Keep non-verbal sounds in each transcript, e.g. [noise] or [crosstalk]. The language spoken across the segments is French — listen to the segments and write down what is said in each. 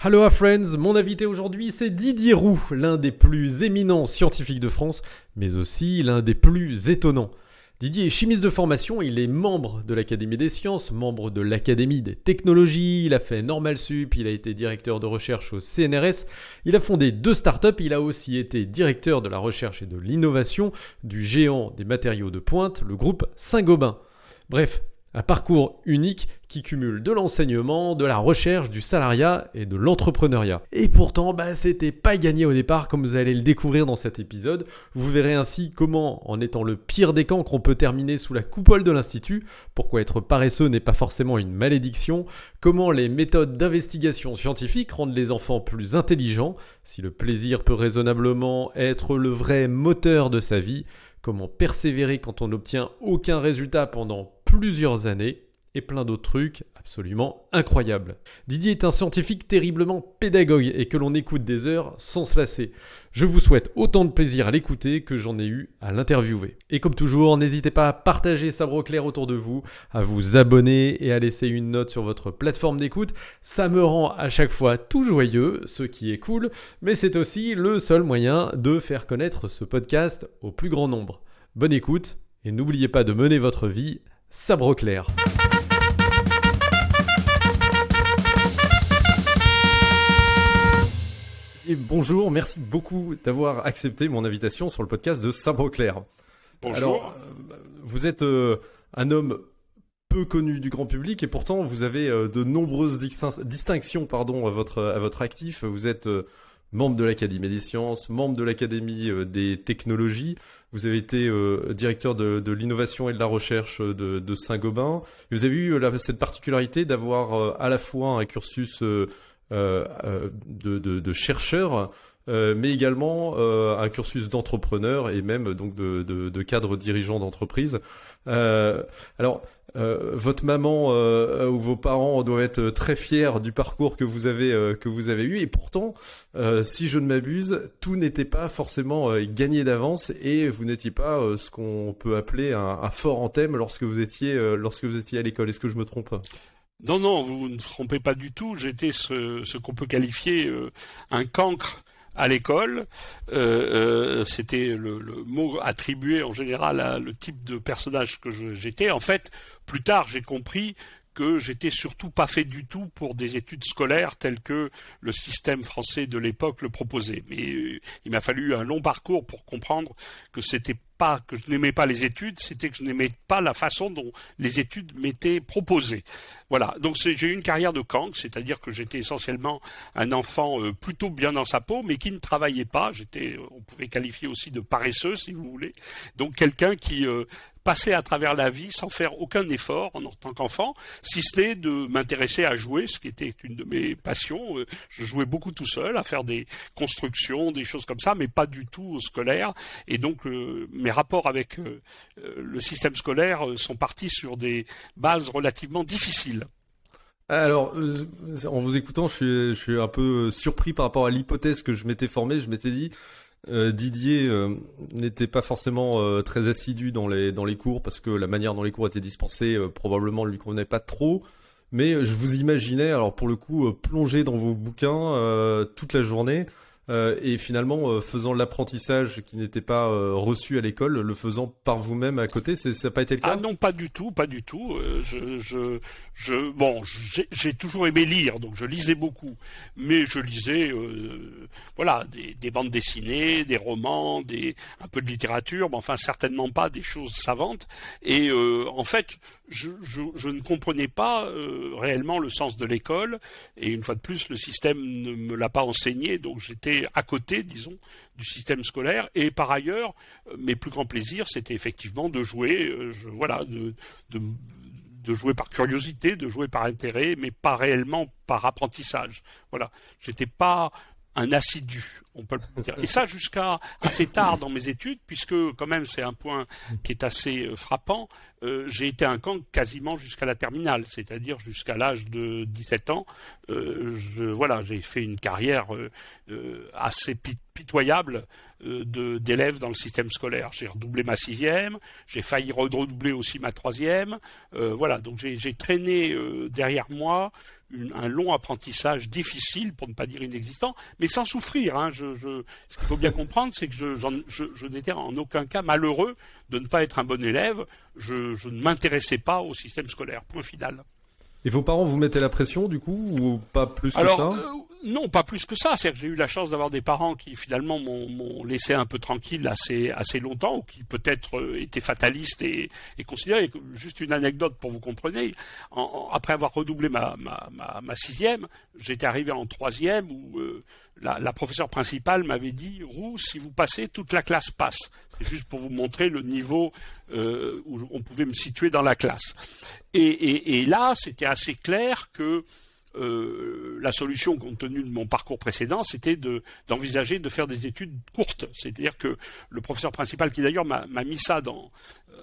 Hello friends, mon invité aujourd'hui c'est Didier Roux, l'un des plus éminents scientifiques de France, mais aussi l'un des plus étonnants. Didier est chimiste de formation, il est membre de l'Académie des sciences, membre de l'Académie des technologies, il a fait Normal Sup, il a été directeur de recherche au CNRS, il a fondé deux startups, il a aussi été directeur de la recherche et de l'innovation du géant des matériaux de pointe, le groupe Saint-Gobain. Bref, un parcours unique qui cumule de l'enseignement, de la recherche, du salariat et de l'entrepreneuriat. Et pourtant, bah, c'était pas gagné au départ, comme vous allez le découvrir dans cet épisode. Vous verrez ainsi comment, en étant le pire des cancres, on peut terminer sous la coupole de l'Institut, pourquoi être paresseux n'est pas forcément une malédiction, comment les méthodes d'investigation scientifique rendent les enfants plus intelligents, si le plaisir peut raisonnablement être le vrai moteur de sa vie, comment persévérer quand on n'obtient aucun résultat pendant plusieurs années et plein d'autres trucs absolument incroyables. Didier est un scientifique terriblement pédagogue et que l'on écoute des heures sans se lasser. Je vous souhaite autant de plaisir à l'écouter que j'en ai eu à l'interviewer. Et comme toujours, n'hésitez pas à partager Sabre Clair autour de vous, à vous abonner et à laisser une note sur votre plateforme d'écoute. Ça me rend à chaque fois tout joyeux, ce qui est cool, mais c'est aussi le seul moyen de faire connaître ce podcast au plus grand nombre. Bonne écoute et n'oubliez pas de mener votre vie sabre clair. Et bonjour, merci beaucoup d'avoir accepté mon invitation sur le podcast de Sabre Clair. Bonjour. Alors, euh, vous êtes euh, un homme peu connu du grand public et pourtant vous avez euh, de nombreuses distinctions pardon, à, votre, à votre actif. Vous êtes membre de l'Académie des sciences, membre de l'Académie des technologies. Vous avez été directeur de, de l'innovation et de la recherche de, de Saint-Gobain. Vous avez eu cette particularité d'avoir à la fois un cursus de, de, de, chercheurs, euh, mais également un cursus d'entrepreneur et même donc de, de, de cadre dirigeant d'entreprise. alors, votre maman ou vos parents doivent être très fiers du parcours que vous avez que vous avez eu et pourtant, si je ne m'abuse, tout n'était pas forcément gagné d'avance et vous n'étiez pas ce qu'on peut appeler un, un, fort en thème lorsque vous étiez lorsque vous étiez à l'école. Est-ce que je me trompe? Non, non, vous ne trompez pas du tout. J'étais ce, ce qu'on peut qualifier euh, un cancre à l'école. Euh, euh, C'était le, le, mot attribué en général à le type de personnage que j'étais. En fait, plus tard, j'ai compris que j'étais surtout pas fait du tout pour des études scolaires telles que le système français de l'époque le proposait. Mais euh, il m'a fallu un long parcours pour comprendre que c'était pas que je n'aimais pas les études, c'était que je n'aimais pas la façon dont les études m'étaient proposées. Voilà. Donc j'ai eu une carrière de cancre, c'est-à-dire que j'étais essentiellement un enfant euh, plutôt bien dans sa peau, mais qui ne travaillait pas. J'étais, on pouvait qualifier aussi de paresseux, si vous voulez. Donc quelqu'un qui euh, passer à travers la vie sans faire aucun effort en tant qu'enfant, si ce n'est de m'intéresser à jouer, ce qui était une de mes passions. Euh, je jouais beaucoup tout seul, à faire des constructions, des choses comme ça, mais pas du tout au scolaire. Et donc euh, mes rapports avec euh, le système scolaire sont partis sur des bases relativement difficiles. Alors, en vous écoutant, je suis, un peu surpris par rapport à l'hypothèse que je m'étais formée. Je m'étais dit, euh, Didier euh, n'était pas forcément euh, très assidu dans les dans les cours parce que la manière dont les cours étaient dispensés probablement ne lui convenait pas trop. Mais je vous imaginais, alors pour le coup, plonger dans vos bouquins toute la journée euh, et finalement euh, faisant l'apprentissage qui n'était pas euh, reçu à l'école, le faisant par vous-même à côté, ça n'a pas été le cas? Ah non, pas du tout, pas du tout. je, je, bon, j'ai toujours aimé lire, donc je lisais beaucoup, mais je lisais, voilà, des, des, bandes dessinées, des romans, des, un peu de littérature, mais enfin certainement pas des choses savantes. Et en fait, je, je, ne comprenais pas réellement le sens de l'école, et une fois de plus, le système ne me l'a pas enseigné, donc j'étais à côté, disons, du système scolaire. Et par ailleurs, euh, mes plus grands plaisirs, c'était effectivement de jouer, euh, voilà, de, jouer par curiosité, de jouer par intérêt, mais pas réellement par apprentissage. Voilà, j'étais pas un assidu, On peut le dire. Et ça jusqu'à assez tard dans mes études, puisque quand même c'est un point qui est assez euh, frappant. Euh, j'ai été un camp quasiment jusqu'à la terminale, c'est-à-dire jusqu'à l'âge de 17 ans. Euh, voilà, j'ai fait une carrière assez pitoyable d'élèves dans le système scolaire. J'ai redoublé ma sixième, j'ai failli redoubler aussi ma troisième. voilà, donc j'ai, traîné derrière moi un long apprentissage difficile, pour ne pas dire inexistant, mais sans souffrir. Hein. Je, ce qu'il faut bien comprendre, c'est que je, je, je n'étais en aucun cas malheureux de ne pas être un bon élève. Je, je ne m'intéressais pas au système scolaire. Point final. Et vos parents vous mettaient la pression du coup ou pas plus que ça euh, Non, pas plus que ça. C'est que j'ai eu la chance d'avoir des parents qui finalement m'ont laissé un peu tranquille assez assez longtemps, ou qui peut-être euh, étaient fatalistes et, et considéraient. Juste une anecdote pour vous compreniez. après avoir redoublé ma ma, ma, ma sixième, j'étais arrivé en troisième où euh, la, professeure principale m'avait dit Roux, si vous passez, toute la classe passe. C'est juste pour vous montrer le niveau euh, où on pouvait me situer dans la classe. Et là, c'était assez clair que euh, la solution, compte tenu de mon parcours précédent, c'était d'envisager de, faire des études courtes. C'est-à-dire que le professeur principal, qui d'ailleurs m'a mis ça dans,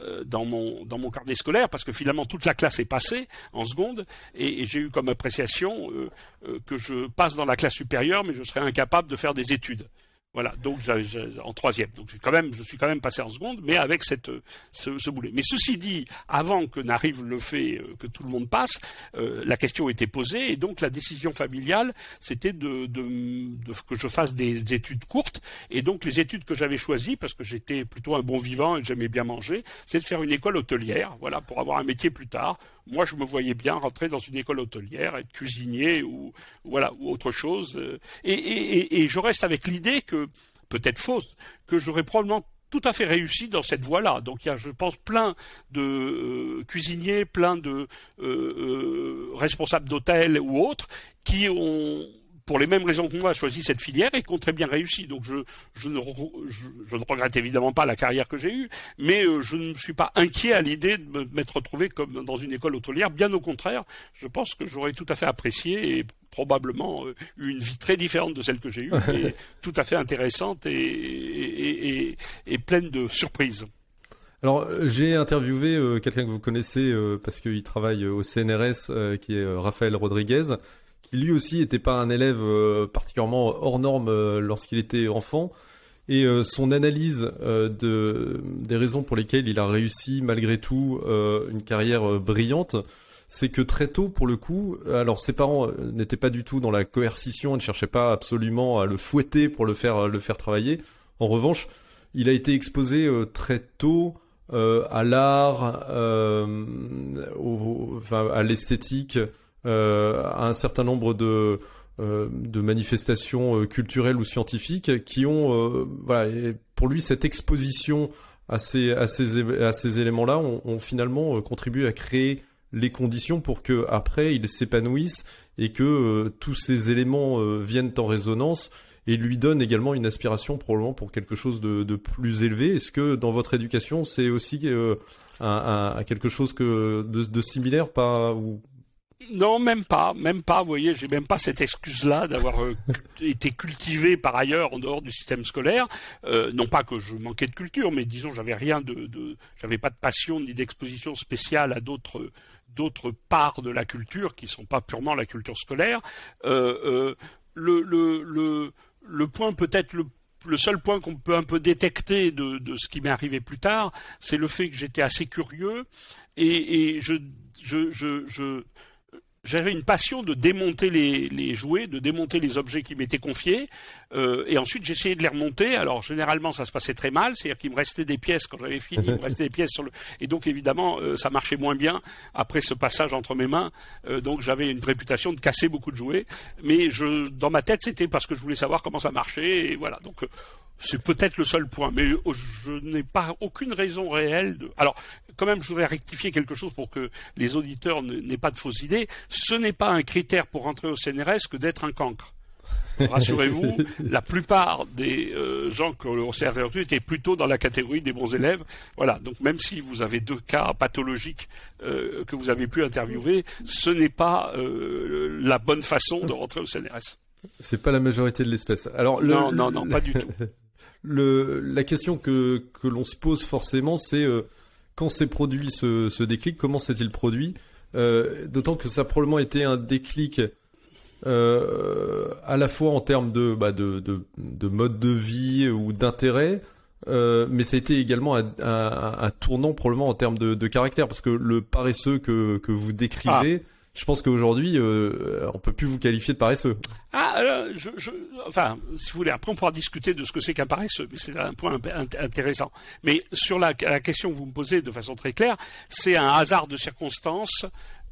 euh, dans mon carnet scolaire parce que finalement toute la classe est passée en seconde et, j'ai eu comme appréciation euh, que je passe dans la classe supérieure mais je serais incapable de faire des études. Voilà, donc en troisième. Donc quand même, je suis quand même passé en seconde, mais avec cette ce, ce boulet. Mais ceci dit, avant que n'arrive le fait euh, que tout le monde passe, euh, la question était posée et donc la décision familiale, c'était de, de, de, que je fasse des études courtes. Et donc les études que j'avais choisies, parce que j'étais plutôt un bon vivant et j'aimais bien manger, c'est de faire une école hôtelière, voilà, pour avoir un métier plus tard. Moi, je me voyais bien rentrer dans une école hôtelière, être cuisinier ou voilà ou autre chose. Et, et, et je reste avec l'idée que peut-être fausse, que j'aurais probablement tout à fait réussi dans cette voie-là. Donc il y a, je pense, plein de euh, cuisiniers, plein de euh, euh, responsables d'hôtels ou autres qui ont pour les mêmes raisons que moi, choisi cette filière et qui ont très bien réussi. Donc je, je, ne, je, ne regrette évidemment pas la carrière que j'ai eue, mais euh, je ne suis pas inquiet à l'idée de m'être retrouvé comme dans une école hôtelière. Bien au contraire, je pense que j'aurais tout à fait apprécié et probablement euh, eu une vie très différente de celle que j'ai eue, [laughs] et tout à fait intéressante et, et, et, et pleine de surprises. Alors, j'ai interviewé euh, quelqu'un que vous connaissez parce qu'il travaille au CNRS, qui est Raphaël Rodriguez, qui lui aussi n'était pas un élève euh, particulièrement hors norme euh, lorsqu'il était enfant. Et euh, son analyse de, des raisons pour lesquelles il a réussi malgré tout une carrière brillante, c'est que très tôt, pour le coup, alors ses parents n'étaient pas du tout dans la coercition, ne cherchaient pas absolument à le fouetter pour le faire, le faire travailler. En revanche, il a été exposé très tôt à l'art, à l'esthétique, euh, un certain nombre de euh, de manifestations euh, culturelles ou scientifiques qui ont voilà et pour lui cette exposition à ces à ces à ces éléments là ont, finalement contribué à créer les conditions pour que après il s'épanouisse et que tous ces éléments viennent en résonance et lui donnent également une aspiration probablement pour quelque chose de, de plus élevé. Est-ce que dans votre éducation c'est aussi un, un, quelque chose que de, de similaire, pas ou non, même pas, même pas. Vous voyez, j'ai même pas cette excuse-là d'avoir euh, été cultivé par ailleurs en dehors du système scolaire. Euh, non pas que je manquais de culture, mais disons, j'avais rien de, de j'avais pas de passion ni d'exposition spéciale à d'autres d'autres parts de la culture qui sont pas purement la culture scolaire. Euh, euh le, le, le, le point peut-être le le seul point qu'on peut un peu détecter de, de ce qui m'est arrivé plus tard, c'est le fait que j'étais assez curieux et, et je, je, je, je j'avais une passion de démonter les, les, jouets, de démonter les objets qui m'étaient confiés, euh, et ensuite j'essayais de les remonter. Alors généralement ça se passait très mal, c'est-à-dire qu'il me restait des pièces quand j'avais fini, il me restait des pièces sur le, et donc évidemment euh, ça marchait moins bien après ce passage entre mes mains. Euh, donc j'avais une réputation de casser beaucoup de jouets, mais je, dans ma tête c'était parce que je voulais savoir comment ça marchait, et voilà. Donc c'est peut-être le seul point, mais je n'ai pas aucune raison réelle de. Alors, quand même, je voudrais rectifier quelque chose pour que les auditeurs n'aient pas de fausses idées. Ce n'est pas un critère pour rentrer au CNRS que d'être un cancre. Rassurez-vous, [laughs] la plupart des euh, gens que l'on s'est recrutés étaient plutôt dans la catégorie des bons élèves. Voilà. Donc même si vous avez deux cas pathologiques euh, que vous avez pu interviewer, ce n'est pas euh, la bonne façon de rentrer au CNRS. C'est pas la majorité de l'espèce. Alors non, non, non, pas du tout. [laughs] Le, la question que, que l'on se pose forcément, c'est euh, quand s'est produit ce, ce déclic, comment s'est-il produit euh, D'autant que ça a probablement été un déclic euh, à la fois en termes de, bah, de, de, de, mode de vie ou d'intérêt, mais ça a été également un, un, tournant probablement en termes de, de caractère, parce que le paresseux que, que vous décrivez... Ah je pense qu'aujourd'hui, euh, on peut plus vous qualifier de paresseux. Ah, alors, je, je, enfin, si vous voulez, après on pourra discuter de ce que c'est qu'un paresseux, mais c'est un point intéressant. Mais sur la, la, question que vous me posez de façon très claire, c'est un hasard de circonstances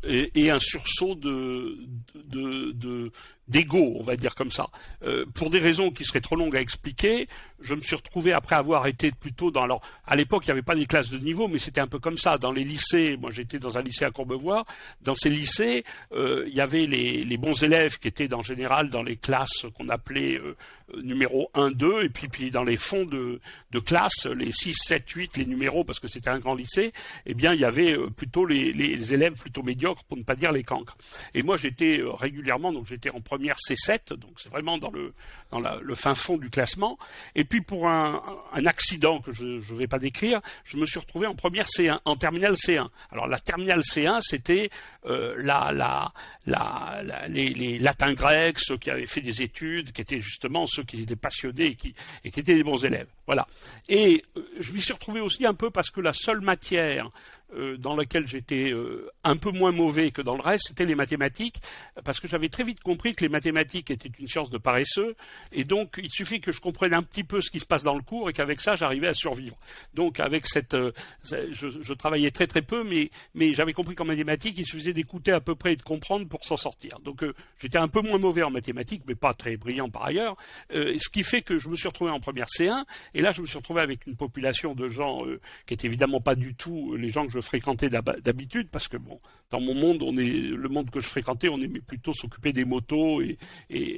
et, et un sursaut de, de, de, d'ego, on va dire comme ça. Euh, pour des raisons qui seraient trop longues à expliquer, je me suis retrouvé après avoir été plutôt dans alors à l'époque il n'y avait pas des classes de niveau, mais c'était un peu comme ça dans les lycées. Moi j'étais dans un lycée à Courbevoie. Dans ces lycées, euh, il y avait les, bons élèves qui étaient en général dans les classes qu'on appelait euh, numéro 1, 2, et puis, puis dans les fonds de, classe, les 6, 7, 8, les numéros, parce que c'était un grand lycée, eh bien il y avait plutôt les, les élèves plutôt médiocres, pour ne pas dire les cancres. Et moi j'étais régulièrement, donc j'étais en première C7, donc c'est vraiment dans le fin fond du classement. Et puis pour un, accident que je ne vais pas décrire, je me suis retrouvé en première C1, en terminale C1. Alors la terminale C1, c'était euh, la, la, la, les, latins grecs, ceux qui avaient fait des études, qui étaient justement ceux qui étaient passionnés et qui, et qui étaient des bons élèves. Voilà. Et euh, je m'y suis retrouvé aussi un peu parce que la seule matière euh, dans laquelle j'étais euh, un peu moins mauvais que dans le reste, c'était les mathématiques, parce que j'avais très vite compris que les mathématiques étaient une science de paresseux, et donc il suffit que je comprenne un petit peu ce qui se passe dans le cours, et qu'avec ça, j'arrivais à survivre. Donc avec cette, euh, je, travaillais très très peu, mais, mais j'avais compris qu'en mathématiques, il suffisait d'écouter à peu près et de comprendre pour s'en sortir. Donc j'étais un peu moins mauvais en mathématiques, mais pas très brillant par ailleurs, ce qui fait que je me suis retrouvé en première C1, et là je me suis retrouvé avec une population de gens qui étaient évidemment pas du tout les gens que je fréquentais d'habitude parce que bon, dans mon monde, on est le monde que je fréquentais, on aimait plutôt s'occuper des motos et,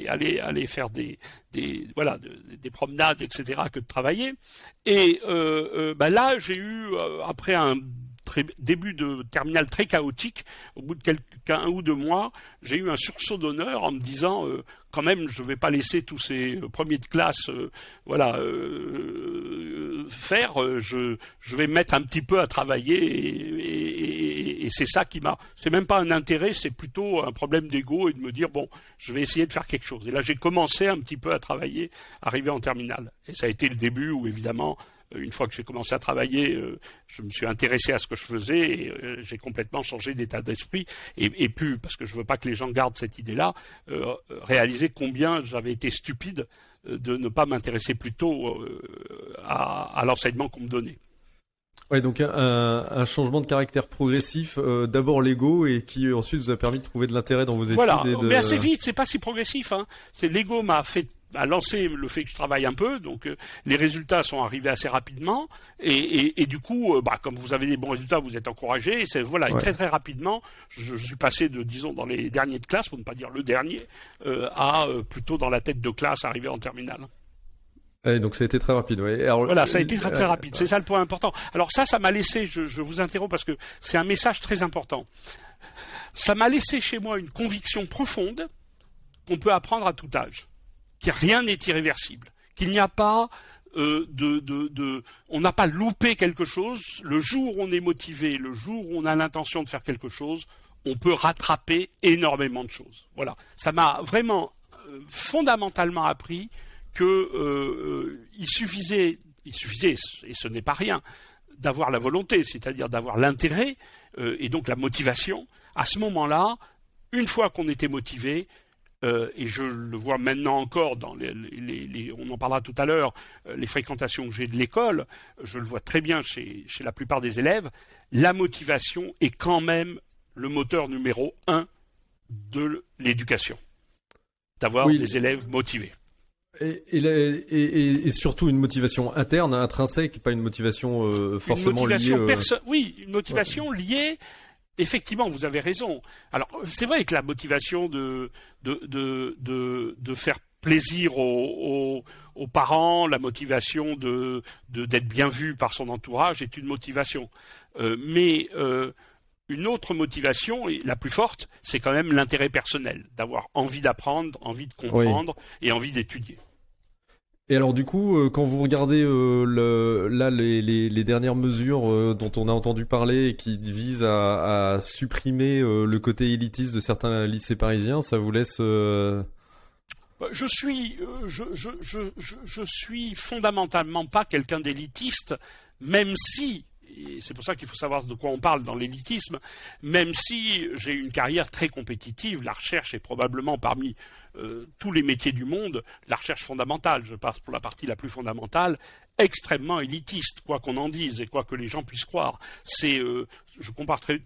aller aller faire des, des voilà des promenades etc que de travailler. Et euh, euh, bah là, j'ai eu euh, après un début de terminal très chaotique, au bout de quelques un ou deux mois, j'ai eu un sursaut d'honneur en me disant euh, quand même je ne vais pas laisser tous ces euh, premiers de classe euh, voilà faire, je, vais me mettre un petit peu à travailler et, c'est ça qui m'a. C'est même pas un intérêt, c'est plutôt un problème d'ego et de me dire bon, je vais essayer de faire quelque chose. Et là j'ai commencé un petit peu à travailler, arrivé en terminale. Et ça a été le début où évidemment une fois que j'ai commencé à travailler, euh, je me suis intéressé à ce que je faisais et euh, j'ai complètement changé d'état d'esprit et, et pu, parce que je veux pas que les gens gardent cette idée-là, réaliser combien j'avais été stupide de ne pas m'intéresser plutôt à, à l'enseignement qu'on me donnait. Ouais, donc un, un, changement de caractère progressif, d'abord l'ego et qui ensuite vous a permis de trouver de l'intérêt dans vos études. Voilà, de... mais assez vite, c'est pas si progressif. Hein. C'est l'ego m'a fait a lancé le fait que je travaille un peu, donc euh, les résultats sont arrivés assez rapidement, et, et, et du coup, euh, bah, comme vous avez des bons résultats, vous êtes encouragé, et c'est voilà, très très rapidement, je, je, suis passé de, disons, dans les derniers de classe, pour ne pas dire le dernier, euh, à plutôt dans la tête de classe, arrivé en terminale. Ouais, donc ça a été très rapide, oui. Alors, voilà, ça a été très très rapide. C'est ça le point important. Alors ça, ça m'a laissé. Je, je vous interromps parce que c'est un message très important. Ça m'a laissé chez moi une conviction profonde qu'on peut apprendre à tout âge rien n'est irréversible, qu'il n'y a pas euh, de, on n'a pas loupé quelque chose. Le jour où on est motivé, le jour où on a l'intention de faire quelque chose, on peut rattraper énormément de choses. Voilà, ça m'a vraiment euh, fondamentalement appris que euh, euh, il suffisait, il suffisait, et ce n'est pas rien, d'avoir la volonté, c'est-à-dire d'avoir l'intérêt et donc la motivation. À ce moment-là, une fois qu'on était motivé, euh, et je le vois maintenant encore dans les, les, les on en parlera tout à l'heure, euh, les fréquentations que j'ai de l'école, je le vois très bien chez, chez la plupart des élèves, la motivation est quand même le moteur numéro un de l'éducation. D'avoir oui. des élèves motivés. Et, et, et, et, surtout une motivation interne, intrinsèque, pas une motivation euh, forcément une motivation liée. Euh... Oui, une motivation ouais. liée effectivement, vous avez raison. Alors, c'est vrai que la motivation de, de, de, de, de faire plaisir aux, aux, aux, parents, la motivation de d'être bien vu par son entourage est une motivation. Euh, mais euh, une autre motivation, et la plus forte, c'est quand même l'intérêt personnel, d'avoir envie d'apprendre, envie de comprendre et envie d'étudier. Et alors du coup, euh, quand vous regardez euh, là les, dernières mesures euh, dont on a entendu parler et qui visent à, supprimer le côté élitiste de certains lycées parisiens, ça vous laisse bah, je suis, je, je, suis fondamentalement pas quelqu'un d'élitiste, même si et c'est pour ça qu'il faut savoir de quoi on parle dans l'élitisme, même si j'ai une carrière très compétitive, la recherche est probablement parmi euh, tous les métiers du monde, la recherche fondamentale, je passe pour la partie la plus fondamentale, extrêmement élitiste, quoi qu'on en dise et quoi que les gens puissent croire. C'est, euh, je compare très,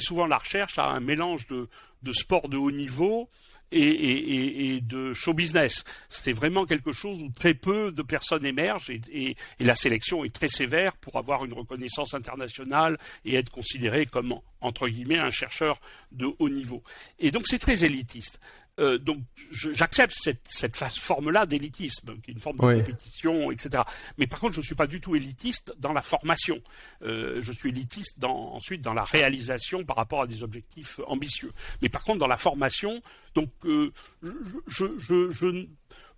souvent la recherche à un mélange de, de sport de haut niveau et, de show business. C'est vraiment quelque chose où très peu de personnes émergent et, la sélection est très sévère pour avoir une reconnaissance internationale et être considéré comme entre guillemets un chercheur de haut niveau. Et donc c'est très élitiste. Euh, donc j'accepte cette, cette forme-là d'élitisme, qui est une forme de compétition, etc. Mais par contre, je ne suis pas du tout élitiste dans la formation. Euh, je suis élitiste dans, ensuite dans la réalisation par rapport à des objectifs ambitieux. Mais par contre, dans la formation, donc euh, je, je, je,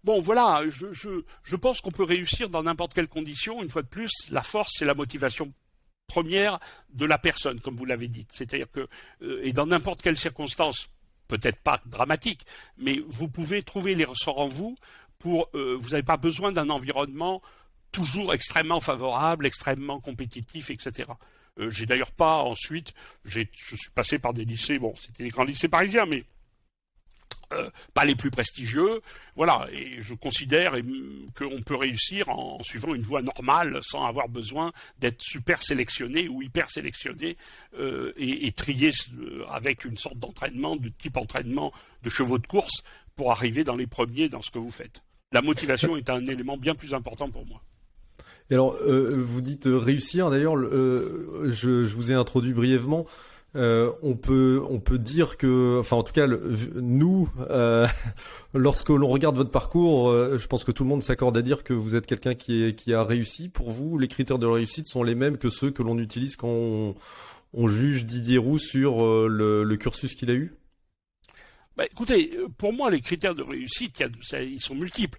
Bon, voilà, je, je, je pense qu'on peut réussir dans n'importe quelle condition. Une fois de plus, la force, c'est la motivation première de la personne, comme vous l'avez dit. C'est-à-dire que, et dans n'importe quelle circonstance, peut-être pas dramatique, mais vous pouvez trouver les ressorts en vous pour, euh, vous n'avez pas besoin d'un environnement toujours extrêmement favorable, extrêmement compétitif, etc. Euh, j'ai d'ailleurs pas ensuite, je suis passé par des lycées, bon, c'était des grands lycées parisiens, mais euh, pas les plus prestigieux. Voilà, et je considère qu'on peut réussir en, suivant une voie normale sans avoir besoin d'être super sélectionné ou hyper sélectionné euh, et, trié euh, avec une sorte d'entraînement, de type entraînement de chevaux de course pour arriver dans les premiers dans ce que vous faites. La motivation est un élément bien plus important pour moi. Et alors, vous dites réussir. D'ailleurs, je, vous ai introduit brièvement. Euh, on peut on peut dire que, enfin en tout cas nous, euh, [laughs] lorsque l'on regarde votre parcours, euh, je pense que tout le monde s'accorde à dire que vous êtes quelqu'un qui a réussi. Pour vous, les critères de réussite sont les mêmes que ceux que l'on utilise quand on, juge Didier Roux sur le, cursus qu'il a eu? Bah, écoutez, pour moi, les critères de réussite, ils sont multiples.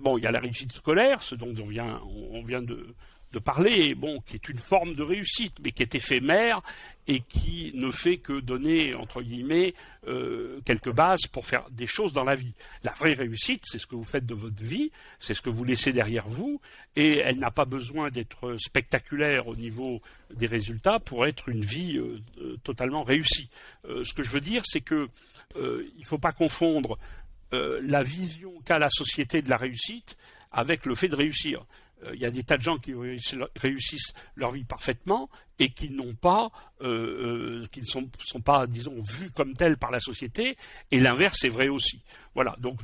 bon, il y a la réussite scolaire, ce dont on vient, on vient de, de parler, bon, qui est une forme de réussite, mais qui est éphémère et qui ne fait que donner, entre guillemets, euh, quelques bases pour faire des choses dans la vie. La vraie réussite, c'est ce que vous faites de votre vie, c'est ce que vous laissez derrière vous, et elle n'a pas besoin d'être spectaculaire au niveau des résultats pour être une vie euh, euh, totalement réussie. ce que je veux dire, c'est que il ne faut pas confondre la vision qu'a la société de la réussite avec le fait de réussir. Euh, il y a des tas de gens qui réussissent leur vie parfaitement et qui n'ont pas, euh, euh, ne sont, pas, disons, vus comme tels par la société. Et l'inverse est vrai aussi. Voilà. Donc,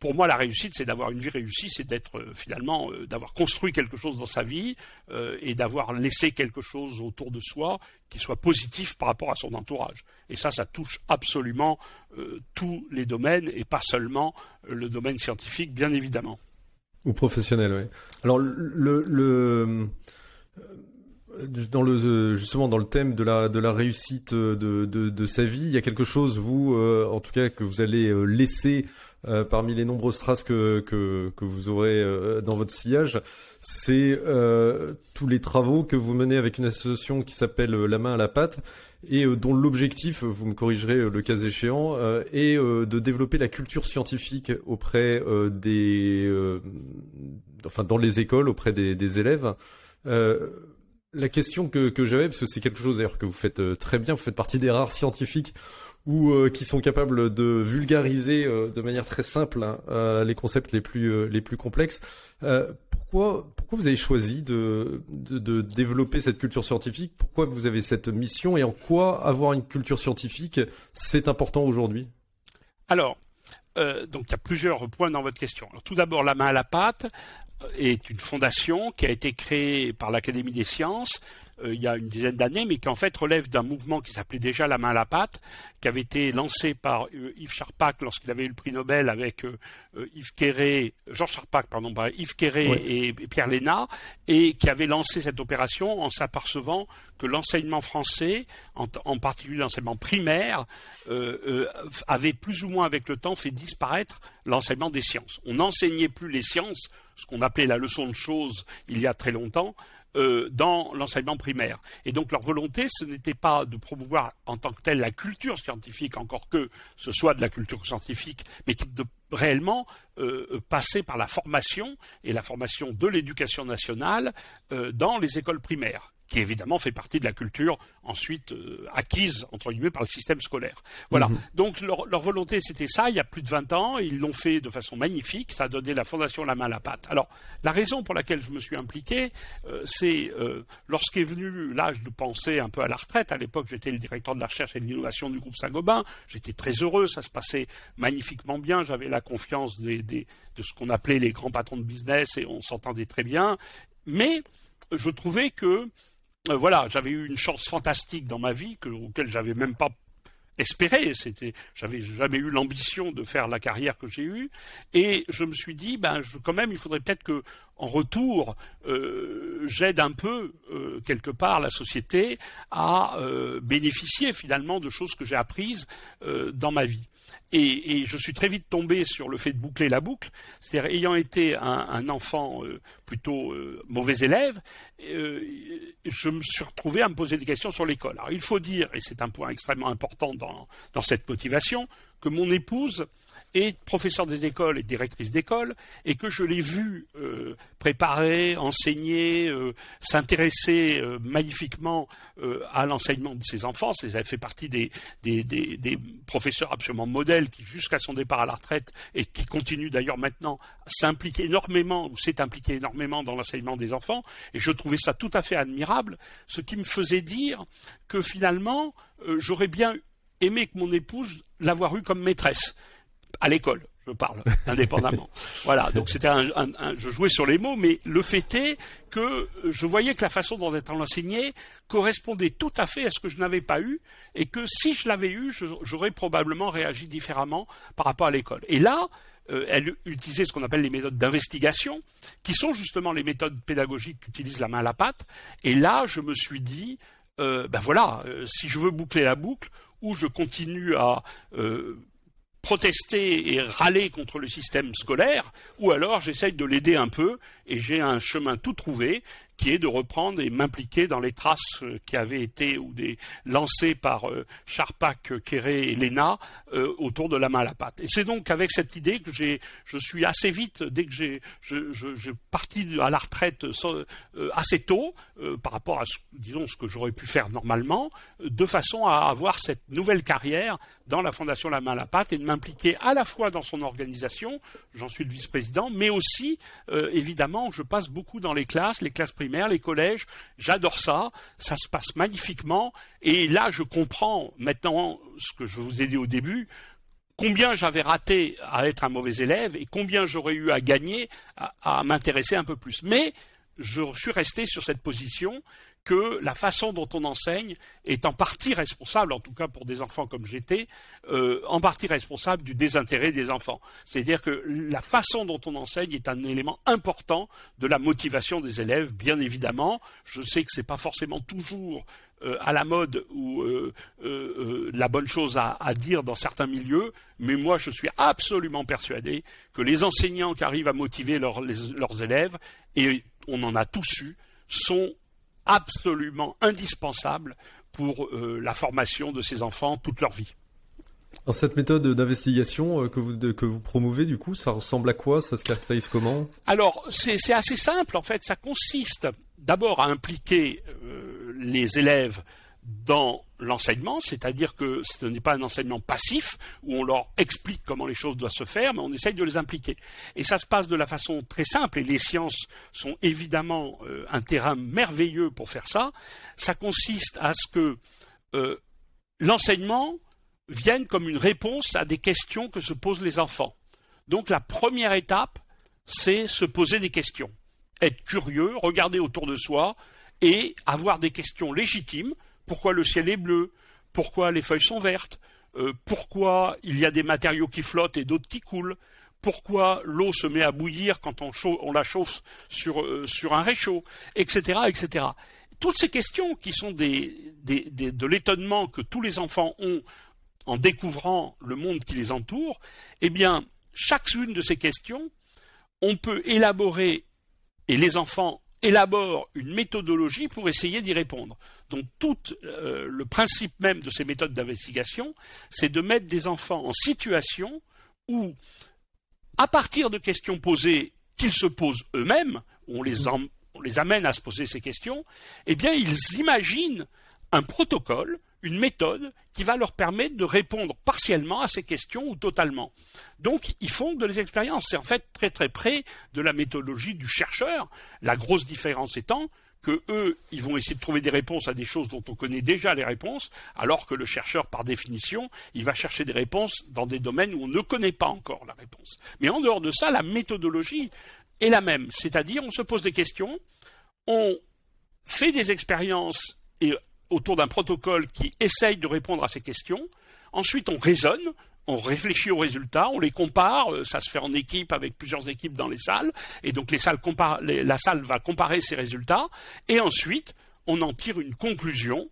pour moi, la réussite, c'est d'avoir une vie réussie, c'est d'être finalement, d'avoir construit quelque chose dans sa vie et d'avoir laissé quelque chose autour de soi qui soit positif par rapport à son entourage. Et ça, ça touche absolument tous les domaines et pas seulement le domaine scientifique, bien évidemment. Ou professionnel, oui. Alors le, le dans le justement dans le thème de la de la réussite de, de, de sa vie, il y a quelque chose vous euh, en tout cas que vous allez euh, laisser euh, parmi les nombreuses traces que que, que vous aurez dans votre sillage, c'est tous les travaux que vous menez avec une association qui s'appelle La main à la pâte et euh, dont l'objectif, vous me corrigerez euh, le cas échéant, euh, est de développer la culture scientifique auprès des, enfin dans les écoles, auprès des, élèves. la question que, que j'avais, parce que c'est quelque chose d'ailleurs que vous faites très bien, vous faites partie des rares scientifiques ou qui sont capables de vulgariser de manière très simple hein, les concepts les plus les plus complexes. Pourquoi, vous avez choisi de, développer cette culture scientifique? Pourquoi vous avez cette mission et en quoi avoir une culture scientifique, c'est important aujourd'hui? Alors, euh, donc il y a plusieurs points dans votre question. tout d'abord, la main à la pâte est une fondation qui a été créée par l'Académie des sciences euh, il y a une dizaine d'années, mais qui en fait relève d'un mouvement qui s'appelait déjà la main à la pâte, qui avait été lancé par euh, Yves Charpak lorsqu'il avait eu le prix Nobel avec euh, Yves Quéré, Georges Charpak, pardon, Yves Quéré et, Pierre Lénard, et qui avait lancé cette opération en s'apercevant que l'enseignement français, en, particulier l'enseignement primaire, avait plus ou moins avec le temps fait disparaître l'enseignement des sciences. On n'enseignait plus les sciences, ce qu'on appelait la leçon de choses il y a très longtemps, euh, dans l'enseignement primaire. Et donc leur volonté, ce n'était pas de promouvoir en tant que telle la culture scientifique, encore que ce soit de la culture scientifique, mais de réellement euh, passer par la formation et la formation de l'éducation nationale euh, dans les écoles primaires qui évidemment fait partie de la culture ensuite euh, acquise entre guillemets par le système scolaire. Voilà. Mhm. Donc leur, volonté c'était ça il y a plus de 20 ans, ils l'ont fait de façon magnifique, ça a donné la fondation La main à la pâte. Alors la raison pour laquelle je me suis impliqué, euh, c'est euh, lorsqu'est venu l'âge de penser un peu à la retraite. À l'époque, j'étais le directeur de la recherche et de l'innovation du groupe Saint-Gobain. J'étais très heureux, ça se passait magnifiquement bien. J'avais la confiance des, des, de ce qu'on appelait les grands patrons de business et on s'entendait très bien. Mais je trouvais que euh, voilà, j'avais eu une chance fantastique dans ma vie que, auquel j'avais même pas espéré. C'était, j'avais jamais eu l'ambition de faire la carrière que j'ai eue, et je me suis dit, ben, quand même, il faudrait peut-être que, en retour, euh, j'aide un peu euh, quelque part la société à bénéficier finalement de choses que j'ai apprises dans ma vie. Et, je suis très vite tombé sur le fait de boucler la boucle, c'est-à-dire ayant été un, enfant euh, plutôt euh, mauvais élève, euh, je me suis retrouvé à me poser des questions sur l'école. Alors il faut dire, et c'est un point extrêmement important dans cette motivation, que mon épouse est professeur des écoles et directrice d'école, et que je l'ai vu euh, préparer, enseigner, euh, s'intéresser euh, magnifiquement à l'enseignement de ses enfants. Elle fait partie des, professeurs absolument modèles qui, jusqu'à son départ à la retraite, et qui continue d'ailleurs maintenant à s'impliquer énormément, ou s'est impliqué énormément dans l'enseignement des enfants, et je trouvais ça tout à fait admirable, ce qui me faisait dire que finalement, j'aurais bien aimé que mon épouse l'avoir eu comme maîtresse à l'école, je parle, [laughs] indépendamment. voilà, donc c'était un, je jouais sur les mots, mais le fait est que je voyais que la façon dont elle enseignait correspondait tout à fait à ce que je n'avais pas eu, et que si je l'avais eu, j'aurais probablement réagi différemment par rapport à l'école. Et là, euh, elle utilisait ce qu'on appelle les méthodes d'investigation, qui sont justement les méthodes pédagogiques qu'utilise la main à la pâte. Et là, je me suis dit, euh, ben voilà, euh, si je veux boucler la boucle, ou je continue à protester et râler contre le système scolaire, ou alors j'essaye de l'aider un peu et j'ai un chemin tout trouvé qui est de reprendre et m'impliquer dans les traces euh, qui avaient été ou des lancées par euh, Charpak, Kéré et Léna euh, autour de la main à la pâte. Et c'est donc avec cette idée que j'ai, je suis assez vite, dès que j'ai, je, je, je parti à la retraite assez tôt par rapport à, disons, ce que j'aurais pu faire normalement, de façon à avoir cette nouvelle carrière dans la Fondation La Main à la Pâte et de m'impliquer à la fois dans son organisation, j'en suis le vice-président, mais aussi, évidemment, je passe beaucoup dans les classes, les classes les collèges, j'adore ça, ça se passe magnifiquement, et là je comprends maintenant ce que je vous ai dit au début, combien j'avais raté à être un mauvais élève et combien j'aurais eu à gagner à m'intéresser un peu plus. Mais je suis resté sur cette position que la façon dont on enseigne est en partie responsable, en tout cas pour des enfants comme j'étais, euh, en partie responsable du désintérêt des enfants. C'est-à-dire que la façon dont on enseigne est un élément important de la motivation des élèves, bien évidemment. Je sais que ce n'est pas forcément toujours euh, à la mode ou euh, la bonne chose à, dire dans certains milieux, mais moi je suis absolument persuadé que les enseignants qui arrivent à motiver leurs élèves, et on en a tous eu, sont absolument indispensable pour euh, la formation de ces enfants toute leur vie. Alors cette méthode d'investigation euh, que vous, que vous promouvez, du coup, ça ressemble à quoi Ça se caractérise comment? Alors, c'est assez simple, en fait. Ça consiste d'abord à impliquer euh, les élèves dans l'enseignement, c'est-à-dire que ce n'est pas un enseignement passif où on leur explique comment les choses doivent se faire, mais on essaye de les impliquer. Et ça se passe de la façon très simple, et les sciences sont évidemment euh, un terrain merveilleux pour faire ça. Ça consiste à ce que euh, l'enseignement vienne comme une réponse à des questions que se posent les enfants. Donc la première étape, c'est se poser des questions, être curieux, regarder autour de soi, et avoir des questions légitimes. Pourquoi le ciel est bleu? Pourquoi les feuilles sont vertes? Euh, Pourquoi il y a des matériaux qui flottent et d'autres qui coulent? Pourquoi l'eau se met à bouillir quand on, la chauffe sur, euh, un réchaud, etc., etc. Toutes ces questions qui sont de l'étonnement que tous les enfants ont en découvrant le monde qui les entoure, eh bien, chacune de ces questions, on peut élaborer, et les enfants élaborent une méthodologie pour essayer d'y répondre. Donc tout euh, le principe même de ces méthodes d'investigation, c'est de mettre des enfants en situation où, à partir de questions posées qu'ils se posent eux-mêmes, on les, on les amène à se poser ces questions, eh bien ils imaginent un protocole une méthode qui va leur permettre de répondre partiellement à ces questions ou totalement. Donc, ils font de les expériences. C'est en fait très très près de la méthodologie du chercheur. La grosse différence étant que eux, ils vont essayer de trouver des réponses à des choses dont on connaît déjà les réponses, alors que le chercheur, par définition, il va chercher des réponses dans des domaines où on ne connaît pas encore la réponse. Mais en dehors de ça, la méthodologie est la même. C'est-à-dire, on se pose des questions, on fait des expériences autour d'un protocole qui essaye de répondre à ces questions. Ensuite, on raisonne, on réfléchit aux résultats, on les compare, euh, ça se fait en équipe avec plusieurs équipes dans les salles, et donc la salle va comparer ces résultats, et ensuite on en tire une conclusion,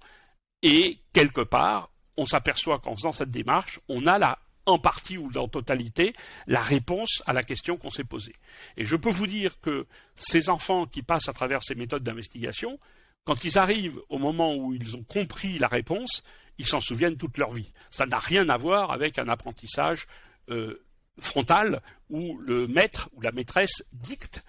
et quelque part, on s'aperçoit qu'en faisant cette démarche, on a la, en partie ou en totalité, la réponse à la question qu'on s'est posée. Et je peux vous dire que ces enfants qui passent à travers ces méthodes d'investigation, quand ils arrivent au moment où ils ont compris la réponse, ils s'en souviennent toute leur vie. Ça n'a rien à voir avec un apprentissage euh, frontal où le maître ou la maîtresse dicte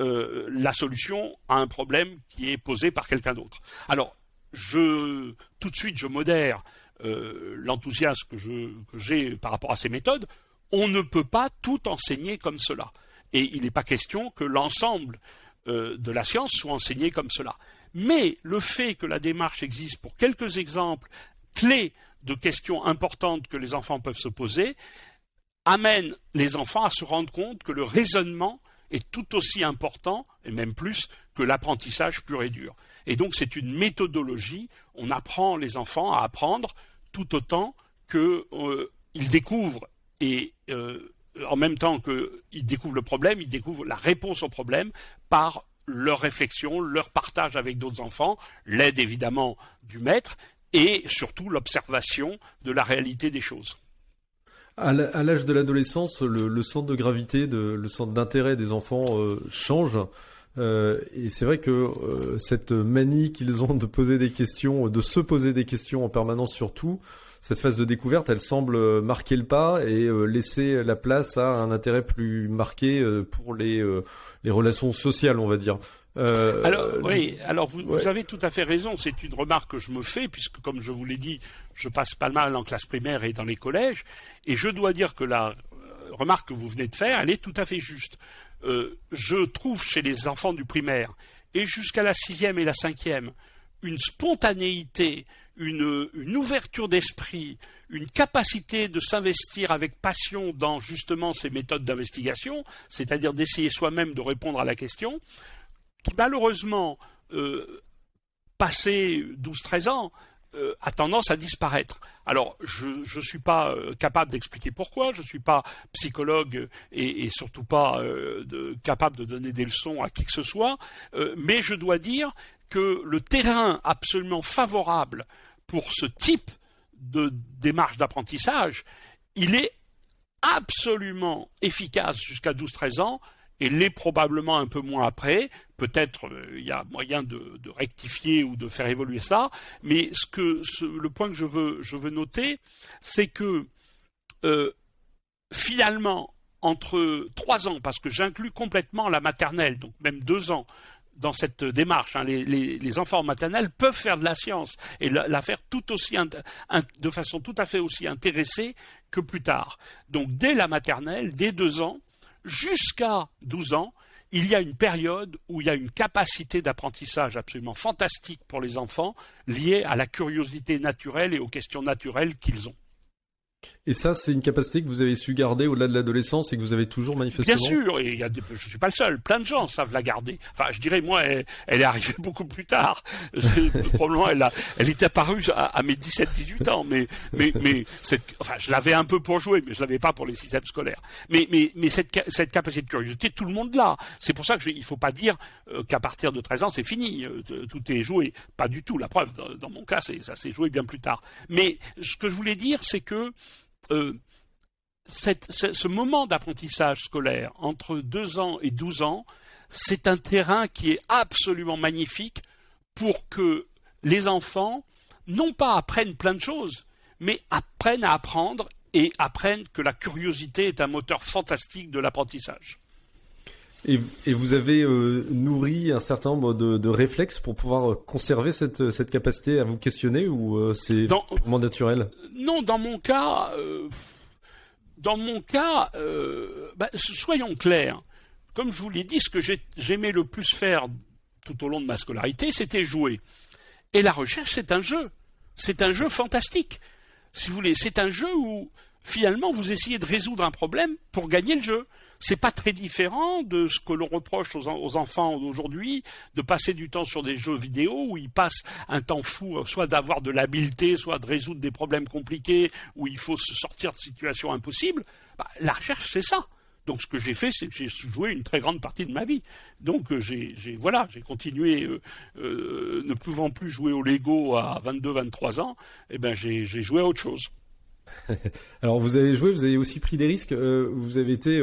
euh, la solution à un problème qui est posé par quelqu'un d'autre. Alors, je, tout de suite, je modère euh, l'enthousiasme que j'ai par rapport à ces méthodes. On ne peut pas tout enseigner comme cela. Et il n'est pas question que l'ensemble de la science soit enseigné comme cela. Mais le fait que la démarche existe pour quelques exemples clés de questions importantes que les enfants peuvent se poser amène les enfants à se rendre compte que le raisonnement est tout aussi important, et même plus, que l'apprentissage pur et dur. Et donc c'est une méthodologie, on apprend les enfants à apprendre tout autant qu'ils euh, découvrent et euh, en même temps qu'ils découvrent le problème, ils découvrent la réponse au problème par leur réflexion, leur partage avec d'autres enfants, l'aide évidemment du maître et surtout l'observation de la réalité des choses. À l'âge de l'adolescence, le, centre de gravité, le centre d'intérêt des enfants euh, change. Euh, et c'est vrai que euh, cette manie qu'ils ont de poser des questions, de se poser des questions en permanence sur tout, cette phase de découverte, elle semble marquer le pas et laisser la place à un intérêt plus marqué pour les relations sociales, on va dire. Euh, alors oui, alors vous, vous, avez tout à fait raison. C'est une remarque que je me fais puisque, comme je vous l'ai dit, je passe pas mal en classe primaire et dans les collèges, et je dois dire que la euh, remarque que vous venez de faire, elle est tout à fait juste. Euh, je trouve chez les enfants du primaire et jusqu'à la sixième et la cinquième une spontanéité, une, une ouverture d'esprit, une capacité de s'investir avec passion dans justement ces méthodes d'investigation, c'est-à-dire d'essayer soi-même de répondre à la question, qui malheureusement, euh, passé 12-13 ans, euh, a tendance à disparaître. Alors, je ne suis pas euh, capable d'expliquer pourquoi, je ne suis pas psychologue et, surtout pas capable de donner des leçons à qui que ce soit, mais je dois dire que le terrain absolument favorable pour ce type de démarche d'apprentissage, il est absolument efficace jusqu'à 12-13 ans et l'est probablement un peu moins après. Peut-être euh, il y a moyen de, rectifier ou de faire évoluer ça, mais ce que le point que je veux, noter, c'est que euh, finalement entre trois ans, parce que j'inclus complètement la maternelle, donc même deux ans, dans cette démarche. Hein. Les, enfants maternels peuvent faire de la science et la, faire tout aussi de façon tout à fait aussi intéressée que plus tard. Donc dès la maternelle, dès deux ans, jusqu'à 12 ans, il y a une période où il y a une capacité d'apprentissage absolument fantastique pour les enfants liée à la curiosité naturelle et aux questions naturelles qu'ils ont. Et ça, c'est une capacité que vous avez su garder au-delà de l'adolescence et que vous avez toujours manifestement. Bien sûr, et y a des, je suis pas le seul. Plein de gens savent la garder. Enfin, je dirais moi, elle, est arrivée [laughs] beaucoup plus tard. [laughs] Probablement, elle elle est apparue à, mes 17-18 ans, mais mais mais cette, enfin, je l'avais un peu pour jouer, mais je l'avais pas pour les systèmes scolaires. Mais mais mais cette cette capacité de curiosité, tout le monde l'a. C'est pour ça que je, il faut pas dire euh, qu'à partir de 13 ans, c'est fini, euh, tout est joué. Pas du tout. La preuve, dans, dans mon cas, ça s'est joué bien plus tard. Mais ce que je voulais dire, c'est que euh, ce moment d'apprentissage scolaire entre 2 ans et 12 ans, c'est un terrain qui est absolument magnifique pour que les enfants, non pas apprennent plein de choses, mais apprennent à apprendre et apprennent que la curiosité est un moteur fantastique de l'apprentissage. Et, vous avez euh, nourri un certain nombre de, réflexes pour pouvoir euh, conserver cette, capacité à vous questionner ou c'est vraiment naturel? Non, dans mon cas, dans mon cas, euh, bah, soyons clairs. Comme je vous l'ai dit, ce que j'aimais le plus faire tout au long de ma scolarité, c'était jouer. Et la recherche, c'est un jeu. C'est un jeu fantastique. Si vous voulez, c'est un jeu où finalement vous essayez de résoudre un problème pour gagner le jeu c'est pas très différent de ce que l'on reproche aux, enfants d'aujourd'hui de passer du temps sur des jeux vidéo où ils passent un temps fou, soit d'avoir de l'habileté, soit de résoudre des problèmes compliqués, où il faut se sortir de situations impossibles. Bah, la recherche, c'est ça. Donc ce que j'ai fait, c'est que j'ai joué une très grande partie de ma vie. Donc euh, j'ai, voilà, j'ai continué, euh, euh, ne pouvant plus jouer au Lego à 22-23 ans, eh ben j'ai joué à autre chose. [laughs] Alors vous avez joué, vous avez aussi pris des risques. vous avez été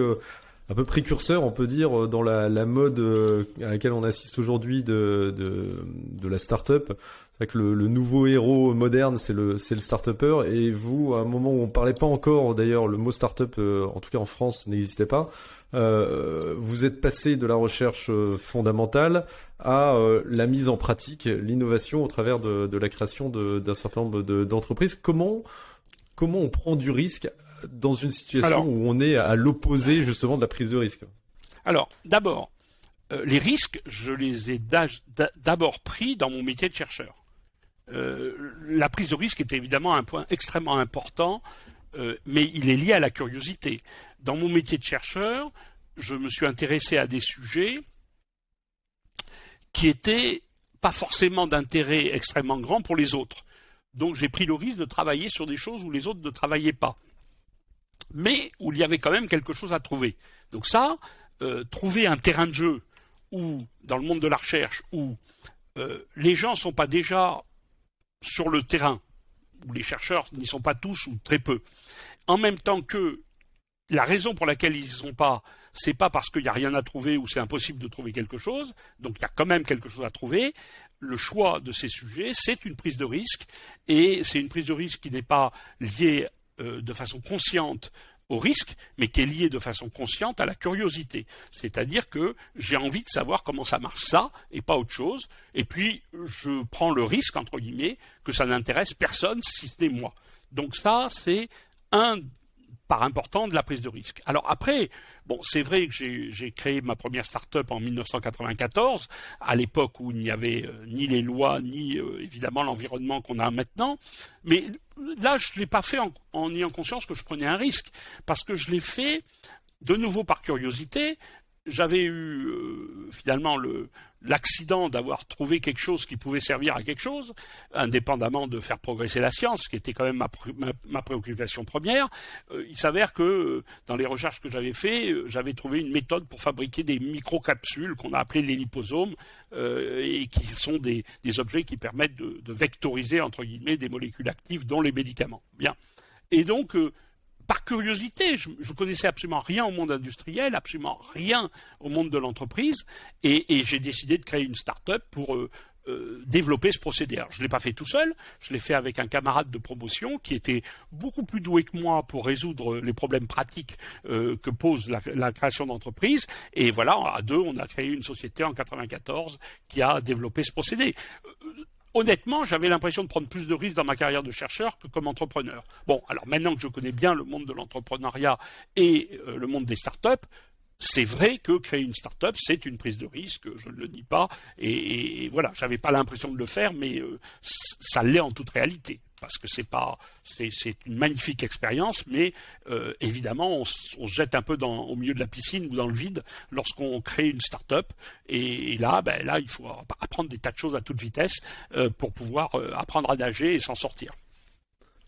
un peu précurseur, on peut dire, dans la, mode euh, à laquelle on assiste aujourd'hui de, de, la start-up. C'est vrai que le, nouveau héros moderne, c'est le, start-upper. Et vous, à un moment où on parlait pas encore, d'ailleurs, le mot start-up, euh, en tout cas en France, n'existait pas. Euh, vous êtes passé de la recherche fondamentale à la mise en pratique, l'innovation au travers de, la création d'un certain nombre d'entreprises. comment comment on prend du risque dans une situation où on est à l'opposé justement de la prise de risque Alors, d'abord, euh, les risques, je les ai d'abord pris dans mon métier de chercheur. Euh, la prise de risque est évidemment un point extrêmement important, euh, mais il est lié à la curiosité. Dans mon métier de chercheur, je me suis intéressé à des sujets qui étaient pas forcément d'intérêt extrêmement grand pour les autres. Donc j'ai pris le risque de travailler sur des choses où les autres ne travaillaient pas mais où il y avait quand même quelque chose à trouver. Donc ça, euh, trouver un terrain de jeu où, dans le monde de la recherche, où euh, les gens ne sont pas déjà sur le terrain, où les chercheurs n'y sont pas tous ou très peu, en même temps que la raison pour laquelle ils n'y sont pas, c'est pas parce qu'il n'y a rien à trouver ou c'est impossible de trouver quelque chose, donc il y a quand même quelque chose à trouver. Le choix de ces sujets, c'est une prise de risque, et c'est une prise de risque qui n'est pas liée euh, de façon consciente au risque, mais qui est liée de façon consciente à la curiosité. C'est-à-dire que j'ai envie de savoir comment ça marche ça et pas autre chose. Et puis je prends le risque entre guillemets que ça n'intéresse personne si ce n'est moi. Donc ça c'est un part important de la prise de risque. Alors après, bon, c'est vrai que j'ai créé ma première start-up en 1994, à l'époque où il n'y avait euh, ni les lois, ni euh, évidemment l'environnement qu'on a maintenant. Mais là, je ne l'ai pas fait en, en ayant conscience que je prenais un risque, parce que je l'ai fait de nouveau par curiosité, j'avais eu euh, finalement le l'accident d'avoir trouvé quelque chose qui pouvait servir à quelque chose, indépendamment de faire progresser la science, qui était quand même ma, préoccupation première. Euh, il s'avère que euh, dans les recherches que j'avais fait, j'avais trouvé une méthode pour fabriquer des microcapsules qu'on a appelées les liposomes et qui sont des, des, objets qui permettent de, de, vectoriser entre guillemets des molécules actives, dont les médicaments. Bien. Et donc par curiosité, je, ne connaissais absolument rien au monde industriel, absolument rien au monde de l'entreprise, et, j'ai décidé de créer une start-up pour euh, euh, développer ce procédé. je ne l'ai pas fait tout seul, je l'ai fait avec un camarade de promotion qui était beaucoup plus doué que moi pour résoudre les problèmes pratiques euh, que pose la, la création d'entreprise. Et voilà, à deux, on a créé une société en 94 qui a développé ce procédé honnêtement, j'avais l'impression de prendre plus de risques dans ma carrière de chercheur que comme entrepreneur. Bon, alors maintenant que je connais bien le monde de l'entrepreneuriat et euh, le monde des startups, c'est vrai que créer une start-up, c'est une prise de risque, je ne le dis pas, et, et, voilà, j'avais pas l'impression de le faire, mais euh, ça l'est en toute réalité. Parce que c'est pas, c'est, une magnifique expérience, mais euh, évidemment, on, se jette un peu dans, au milieu de la piscine ou dans le vide lorsqu'on crée une start-up. Et, là, ben là, il faut apprendre des tas de choses à toute vitesse euh, pour pouvoir apprendre à nager et s'en sortir.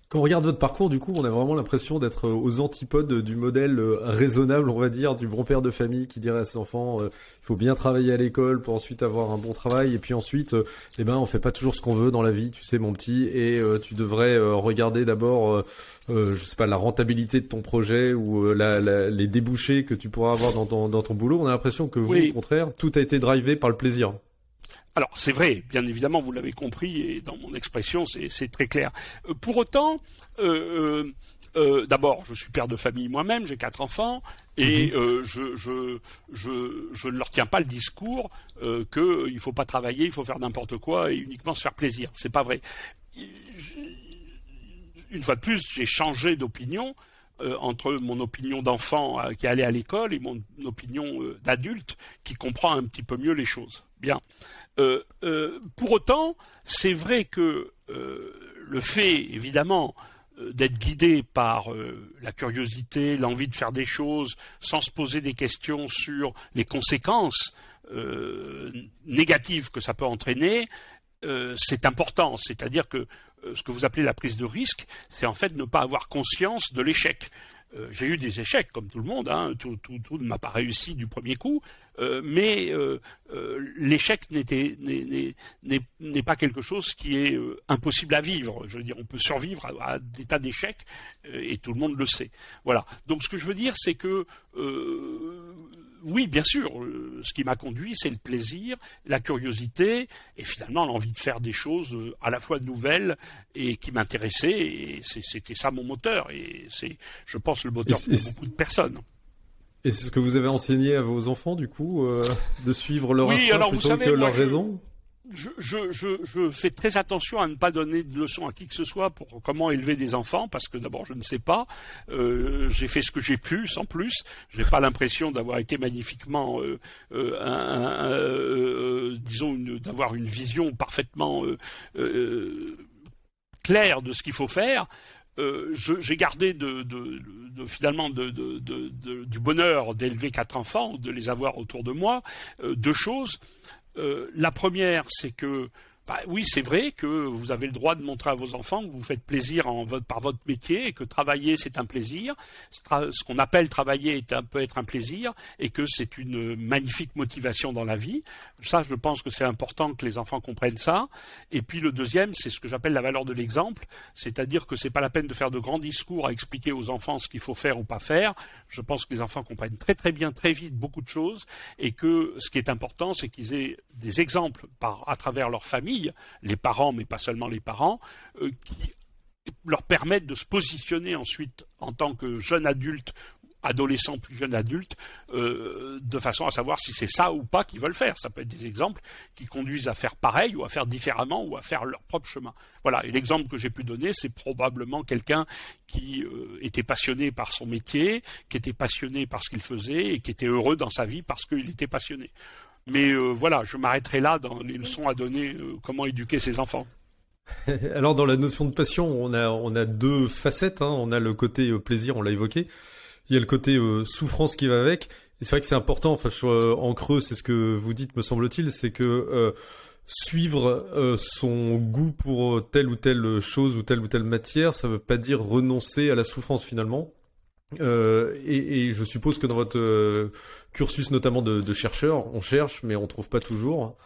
Quand on regarde votre parcours, du coup, on a vraiment l'impression d'être aux antipodes du modèle euh, raisonnable, on va dire, du bon père de famille qui dirait à ses enfants, euh, il faut bien travailler à l'école pour ensuite avoir un bon travail, et puis ensuite, euh, eh ben, on fait pas toujours ce qu'on veut dans la vie, tu sais, mon petit, et tu devrais regarder d'abord, je sais pas, la rentabilité de ton projet ou les débouchés que tu pourras avoir dans ton, dans ton boulot. On a l'impression que vous, au contraire, tout a été drivé par le plaisir. Alors c'est vrai, bien évidemment, vous l'avez compris, et dans mon expression, c'est très clair. Euh, pour autant, euh, euh, d'abord, je suis père de famille moi-même, j'ai quatre enfants, et mhm. je, je, je, je, ne leur tiens pas le discours qu'il ne faut pas travailler, il faut faire n'importe quoi et uniquement se faire plaisir. C'est pas vrai. Une fois de plus, j'ai changé d'opinion. entre mon opinion d'enfant qui allait à l'école et mon opinion d'adulte qui comprend un petit peu mieux les choses. Bien. Euh, euh, pour autant, c'est vrai que euh, le fait, évidemment, d'être guidé par la curiosité, l'envie de faire des choses, sans se poser des questions sur les conséquences négatives que ça peut entraîner, c'est important. C'est-à-dire que ce que vous appelez la prise de risque, c'est en fait ne pas avoir conscience de l'échec. Euh, j'ai eu des échecs comme tout le monde, hein. tout, ne m'a pas réussi du premier coup, euh, mais euh, l'échec n'est pas quelque chose qui est impossible à vivre. Je veux dire, on peut survivre à, à des tas d'échecs et tout le monde le sait. Voilà. Donc ce que je veux dire, c'est que oui, bien sûr. Euh, ce qui m'a conduit, c'est le plaisir, la curiosité et finalement l'envie de faire des choses euh, à la fois nouvelles et qui m'intéressaient. Et c'était ça mon moteur. Et c'est, je pense, le moteur pour beaucoup de personnes. Et c'est ce que vous avez enseigné à vos enfants, du coup, euh, de suivre leur oui, instinct plutôt que leur raison? Je, fais très attention à ne pas donner de leçons à qui que ce soit pour comment élever des enfants, parce que d'abord je ne sais pas. Euh, j'ai fait ce que j'ai pu, sans plus. Je n'ai pas l'impression d'avoir été magnifiquement, euh, euh, disons, d'avoir une vision parfaitement claire de ce qu'il faut faire. j'ai gardé de, finalement du bonheur d'élever quatre enfants de les avoir autour de moi deux choses la première, c'est que bah, oui, c'est vrai que vous avez le droit de montrer à vos enfants que vous faites plaisir par votre métier et que travailler c'est un plaisir. Ce qu'on appelle travailler est un, peut être un plaisir et que c'est une magnifique motivation dans la vie. Ça, je pense que c'est important que les enfants comprennent ça. Et puis le deuxième, c'est ce que j'appelle la valeur de l'exemple, c'est-à-dire que c'est pas la peine de faire de grands discours à expliquer aux enfants ce qu'il faut faire ou pas faire. Je pense que les enfants comprennent très très bien, très vite beaucoup de choses et que ce qui est important, c'est qu'ils aient des exemples à travers leur famille les parents, mais pas seulement les parents, euh, qui leur permettent de se positionner ensuite en tant que jeune adulte adolescent, plus jeune adulte, euh, de façon à savoir si c'est ça ou pas qu'ils veulent faire. Ça peut être des exemples qui conduisent à faire pareil ou à faire différemment ou à faire leur propre chemin. Voilà, et l'exemple que j'ai pu donner, c'est probablement quelqu'un qui euh, était passionné par son métier, qui était passionné par ce qu'il faisait et qui était heureux dans sa vie parce qu'il était passionné. Mais euh, voilà, je m'arrêterai là dans les leçons à donner, euh, comment éduquer ses enfants. [laughs] Alors dans la notion de passion, on a on a deux facettes. Hein. On a le côté euh, plaisir, on l'a évoqué. Il y a le côté souffrance qui va avec. Et c'est vrai que c'est important. Enfin, en creux, c'est ce que vous dites, me semble-t-il, c'est que suivre son goût pour telle ou telle chose ou telle ou telle matière, ça ne veut pas dire renoncer à la souffrance finalement. Euh, et, et, je suppose que dans votre euh, cursus, notamment de, de, chercheur, on cherche, mais on trouve pas toujours.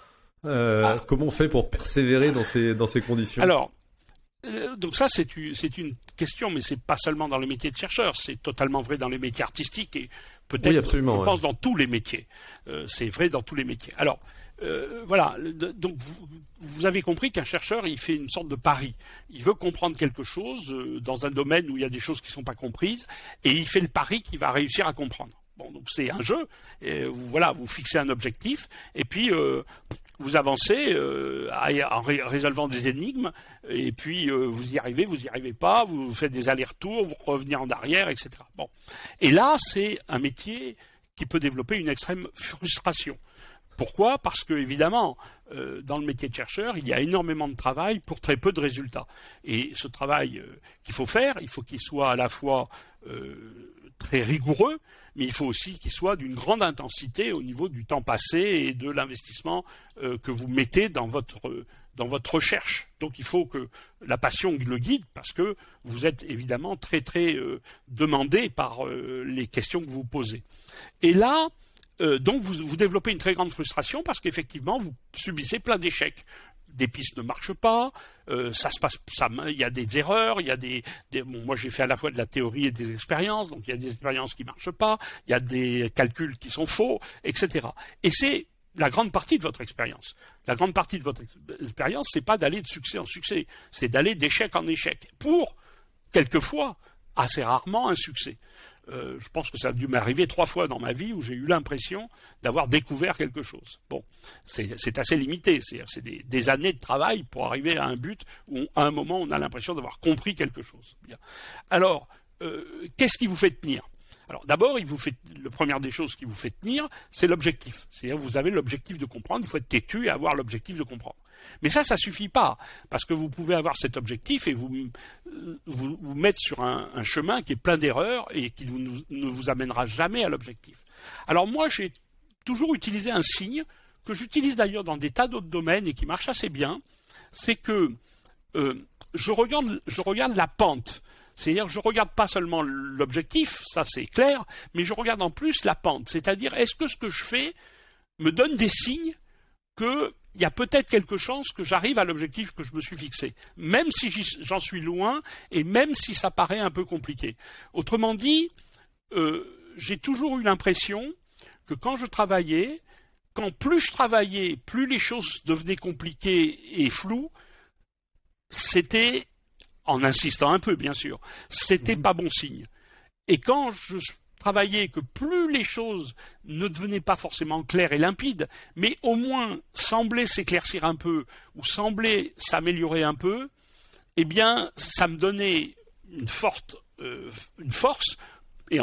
Euh, ah. Comment on fait pour persévérer dans ces dans ces conditions? Alors, donc ça c'est une question, mais c'est pas seulement dans le métier de chercheur, c'est totalement vrai dans les métiers artistiques et peut-être, je pense, dans tous les métiers. C'est vrai dans tous les métiers. Alors, euh, voilà, donc vous, avez compris qu'un chercheur, il fait une sorte de pari. Il veut comprendre quelque chose euh, dans un domaine où il y a des choses qui ne sont pas comprises, et il fait le pari qu'il va réussir à comprendre. Bon, donc c'est un jeu. Voilà, vous fixez un objectif, et puis euh, vous avancez en résolvant des énigmes, et puis vous y arrivez, vous y arrivez pas, vous faites des allers-retours, vous revenez en arrière, etc. Bon, et là, c'est un métier qui peut développer une extrême frustration Pourquoi? Parce que évidemment, euh, dans le métier de chercheur, il y a énormément de travail pour très peu de résultats. Et ce travail euh, qu'il faut faire, il faut qu'il soit à la fois euh, très rigoureux, mais il faut aussi qu'il soit d'une grande intensité au niveau du temps passé et de l'investissement que vous mettez dans votre dans votre recherche. Donc il faut que la passion le guide parce que vous êtes évidemment très très demandé par les questions que vous posez. Et là, euh, donc vous, développez une très grande frustration parce qu'effectivement vous subissez plein d'échecs. Des pistes ne marchent pas, euh, ça se passe, il y a des erreurs, il y a des, moi j'ai fait à la fois de la théorie et des expériences, donc il y a des expériences qui marchent pas, il y a des calculs qui sont faux, etc. Et c'est la grande partie de votre expérience. La grande partie de votre expérience, c'est pas d'aller de succès en succès, c'est d'aller d'échec en échec pour quelquefois, assez rarement, un succès. Euh, je pense que ça a dû m'arriver trois fois dans ma vie où j'ai eu l'impression d'avoir découvert quelque chose. Bon, c'est assez limité, c'est des, années de travail pour arriver à un but où à un moment on a l'impression d'avoir compris quelque chose. Bien. Alors, euh, qu'est-ce qui vous fait tenir? Alors d'abord, il vous fait la première des choses qui vous fait tenir, c'est l'objectif. C'est-à-dire vous avez l'objectif de comprendre, il faut être têtu et avoir l'objectif de comprendre. Mais ça, ça suffit pas, parce que vous pouvez avoir cet objectif et vous vous, mettre sur un, chemin qui est plein d'erreurs et qui ne vous amènera jamais à l'objectif. Alors moi, j'ai toujours utilisé un signe que j'utilise d'ailleurs dans des tas d'autres domaines et qui marche assez bien, c'est que euh, je, regarde, je regarde la pente. C'est-à-dire que je regarde pas seulement l'objectif, ça c'est clair, mais je regarde en plus la pente. C'est-à-dire, est-ce que ce que je fais me donne des signes qu'il y a peut-être quelque chance que j'arrive à l'objectif que je me suis fixé, même si j'en suis loin et même si ça paraît un peu compliqué. Autrement dit, euh, j'ai toujours eu l'impression que quand je travaillais, quand plus je travaillais, plus les choses devenaient compliquées et floues, c'était, en insistant un peu bien sûr, c'était mmh. pas bon signe. Et quand je travailler, que plus les choses ne devenaient pas forcément claires et limpides, mais au moins semblaient s'éclaircir un peu ou semblaient s'améliorer un peu, eh bien, ça me donnait une euh, une force et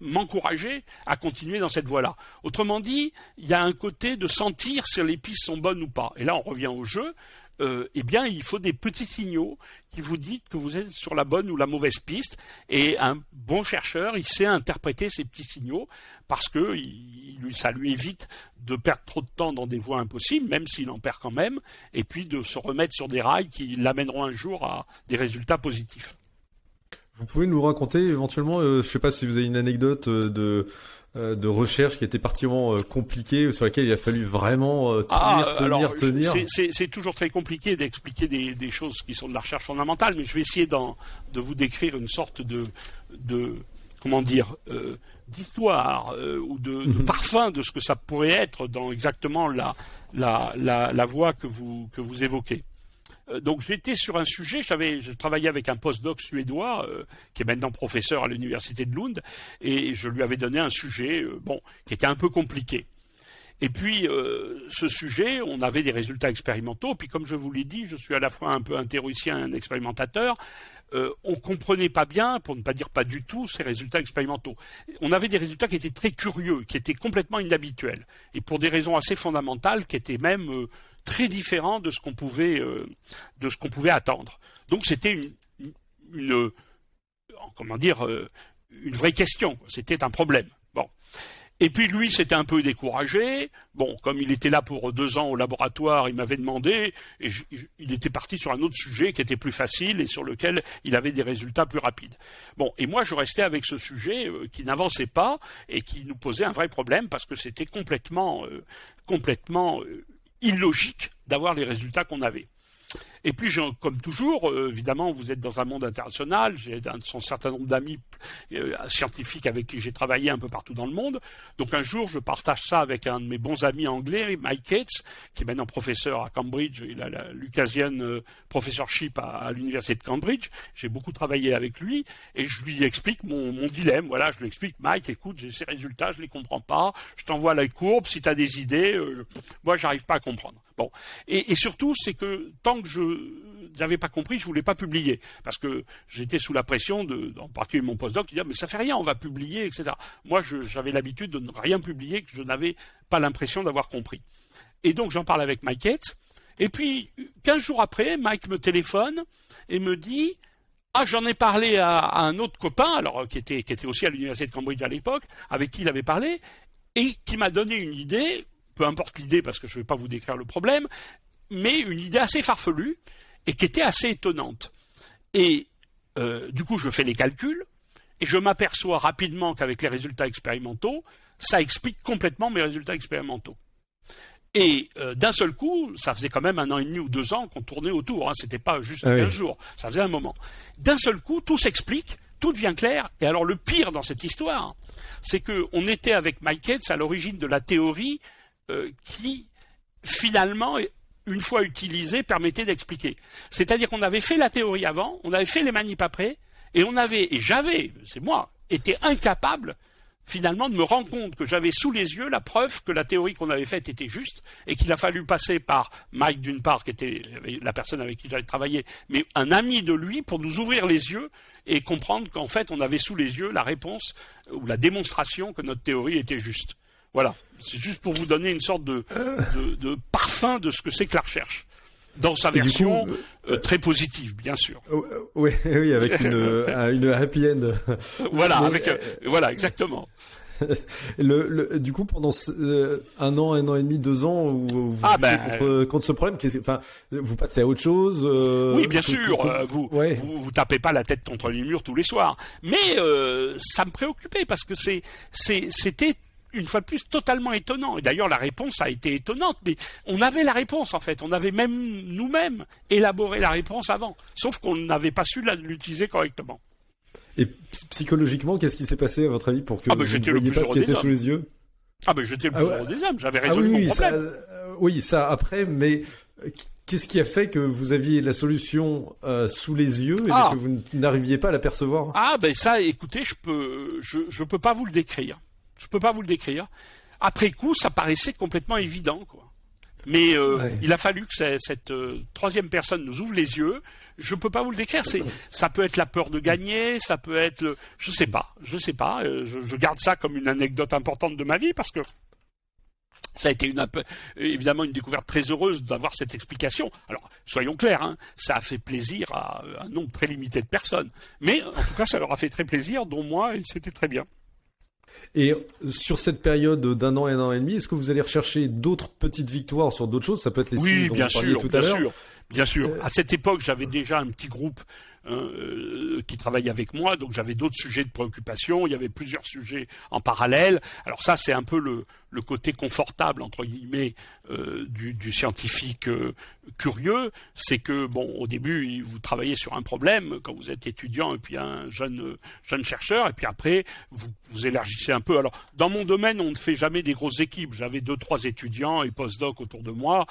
m'encourager à continuer dans cette voie-là. Autrement dit, il y a un côté de sentir si les pistes sont bonnes ou pas. Et là, on revient au jeu. Euh, eh bien, il faut des petits signaux qui vous disent que vous êtes sur la bonne ou la mauvaise piste. Et un bon chercheur, il sait interpréter ces petits signaux parce que ça lui évite de perdre trop de temps dans des voies impossibles, même s'il en perd quand même, et puis de se remettre sur des rails qui l'amèneront un jour à des résultats positifs. Vous pouvez nous raconter éventuellement, euh, je ne sais pas si vous avez une anecdote euh, de de recherche qui était particulièrement euh, compliquée, sur laquelle il a fallu vraiment euh, tenir, tenir, tenir. C'est toujours très compliqué d'expliquer des, des, choses qui sont de la recherche fondamentale, mais je vais essayer de vous décrire une sorte de, de comment dire, d'histoire ou de, de, mhm. parfum de ce que ça pourrait être dans exactement la, la, la, la voie que vous, que vous évoquez. Euh, donc j'étais sur un sujet, j'avais, je travaillais avec un postdoc suédois euh, qui est maintenant professeur à l'université de Lund, et je lui avais donné un sujet, euh, bon, qui était un peu compliqué. Et puis, ce sujet, on avait des résultats expérimentaux. Puis, comme je vous l'ai dit, je suis à la fois un peu un théoricien et un expérimentateur. Euh, on comprenait pas bien, pour ne pas dire pas du tout, ces résultats expérimentaux. On avait des résultats qui étaient très curieux, qui étaient complètement inhabituels, et pour des raisons assez fondamentales, qui étaient même très différent de ce qu'on pouvait, euh, de ce qu'on pouvait attendre. Donc c'était une, euh, une vraie question. C'était un problème. Et puis lui, s'était un peu découragé. Bon, comme il était là pour deux ans au laboratoire, il m'avait demandé, et il était parti sur un autre sujet qui était plus facile et sur lequel il avait des résultats plus rapides. Bon, et moi, je restais avec ce sujet euh, qui n'avançait pas et qui nous posait un vrai problème parce que c'était complètement, complètement illogique d'avoir les résultats qu'on avait. Et puis, comme toujours, euh, évidemment, vous êtes dans un monde international. J'ai un, certain nombre d'amis euh, scientifiques avec qui j'ai travaillé un peu partout dans le monde. Donc, un jour, je partage ça avec un de mes bons amis anglais, Mike Cates, qui est maintenant professeur à Cambridge. Il a la Lucasian euh, Professorship à, l'université de Cambridge. J'ai beaucoup travaillé avec lui et je lui explique mon, dilemme. Voilà, je lui explique, Mike, écoute, j'ai ces résultats, je les comprends pas. Je t'envoie la courbe. Si tu as des idées, moi, j'arrive pas à comprendre. Bon. Et surtout, c'est que tant que je n'avais pas compris, je voulais pas publier parce que j'étais sous la pression de, en particulier mon postdoc qui disait mais ça fait rien, on va publier, etc. Moi, j'avais l'habitude de ne rien publier, que je n'avais pas l'impression d'avoir compris. Et donc j'en parle avec Mike Yates. Et puis 15 jours après, Mike me téléphone et me dit ah, j'en ai parlé à, un autre copain, alors qui était, qui était aussi à l'université de Cambridge à l'époque, avec qui il avait parlé, et qui m'a donné une idée, peu importe l'idée parce que je ne vais pas vous décrire le problème, mais une idée assez farfelue et qui était assez étonnante. Et euh, du coup, je fais les calculs et je m'aperçois rapidement qu'avec les résultats expérimentaux, ça explique complètement mes résultats expérimentaux. Et euh, d'un seul coup, ça faisait quand même un an et demi ou deux ans qu'on tournait autour. Hein, C'était pas juste un jour, ça faisait un moment. D'un seul coup, tout s'explique, tout devient clair. Et alors le pire dans cette histoire, c'est que on était avec Mike Yates à l'origine de la théorie euh, qui finalement une fois utilisée, permettait d'expliquer. C'est-à-dire qu'on avait fait la théorie avant, on avait fait les manips après, et on avait, et j'avais, c'est moi, été incapable finalement de me rendre compte que j'avais sous les yeux la preuve que la théorie qu'on avait faite était juste et qu'il a fallu passer par Mike d'une part qui était la personne avec qui j'avais travaillé mais un ami de lui pour nous ouvrir les yeux et comprendre qu'en fait on avait sous les yeux la réponse ou la démonstration que notre théorie était juste. Voilà, c'est juste pour vous donner une sorte de, de, parfum de ce que c'est que la recherche dans sa version euh, très positive, bien sûr. oui, [laughs] oui, avec une, [laughs] une happy end. Voilà, avec, euh, voilà, exactement. [laughs] Le, le, du coup, pendant euh, un an, un an et demi, deux ans, vous, vous ah ben, contre, contre, ce problème, enfin, vous passez à autre chose. oui, bien sûr. vous, vous, vous tapez pas la tête contre les murs tous les soirs, mais ça me préoccupait parce que c'est, c'était une fois de plus totalement étonnant. Et d'ailleurs, la réponse a été étonnante, mais on avait la réponse en fait. On avait même nous-mêmes élaboré la réponse avant, sauf qu'on n'avait pas su l'utiliser correctement. Et psychologiquement, qu'est-ce qui s'est passé à votre avis pour que ah ben, vous ne voyez pas ce qui était sous les yeux? Ah ben j'étais le plus ah heureux des hommes, j'avais ah résolu oui, mon problème. Ça, oui, ça après, mais euh, qu'est-ce qui a fait que vous aviez la solution euh, sous les yeux et que vous n'arriviez pas à l'apercevoir? Ah ben ça, écoutez, je peux, je, je peux pas vous le décrire. Je peux pas vous le décrire. Après coup, ça paraissait complètement évident, quoi. Mais euh, il a fallu que cette, euh, troisième personne nous ouvre les yeux. Je peux pas vous le décrire. C'est, ça peut être la peur de gagner, ça peut être, le, je sais pas, je sais pas. Euh, je, garde ça comme une anecdote importante de ma vie parce que ça a été une, évidemment une découverte très heureuse d'avoir cette explication. Alors, soyons clairs, hein, ça a fait plaisir à un nombre très limité de personnes. Mais en tout cas, ça leur a fait très plaisir, dont moi, et c'était très bien. Et sur cette période d'un an et un an et demi, est-ce que vous allez rechercher d'autres petites victoires sur d'autres choses? Ça peut être les oui, bien sûr, tout à l'heure. Bien sûr. Euh, à cette époque, j'avais déjà un petit groupe euh, qui travaillait avec moi, donc j'avais d'autres sujets de préoccupation, il y avait plusieurs sujets en parallèle. Alors ça, c'est un peu le, côté confortable, entre guillemets, euh, du, du, scientifique euh, curieux, c'est que, bon, au début, vous travaillez sur un problème, quand vous êtes étudiant et puis un jeune, jeune chercheur, et puis après, vous, vous élargissez un peu. Alors, dans mon domaine, on ne fait jamais des grosses équipes. J'avais deux, trois étudiants et postdocs autour de moi.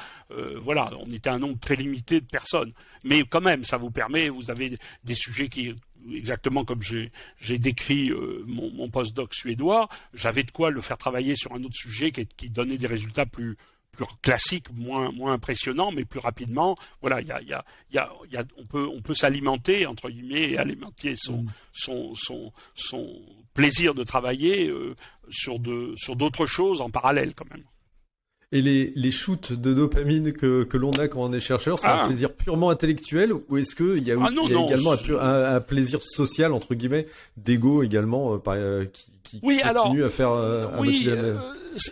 voilà, on était un nombre très limité de personnes. Mais quand même, ça vous permet, vous avez des sujets qui exactement comme j'ai décrit euh, mon, mon postdoc suédois, j'avais de quoi le faire travailler sur un autre sujet qui, qui donnait des résultats plus plus classiques, moins moins impressionnants, mais plus rapidement. Voilà, il y a, y a, y a, y a, on peut on peut s'alimenter entre guillemets et alimenter son mm. son, son son plaisir de travailler euh, sur d'autres choses en parallèle quand même. Et les, les shoots de dopamine que, que l'on a quand on est chercheur, c'est un ah. plaisir purement intellectuel ou est-ce qu'il y a, ah également un, plaisir social, entre guillemets, d'ego également, euh, euh, qui, qui continue à faire euh, oui, euh,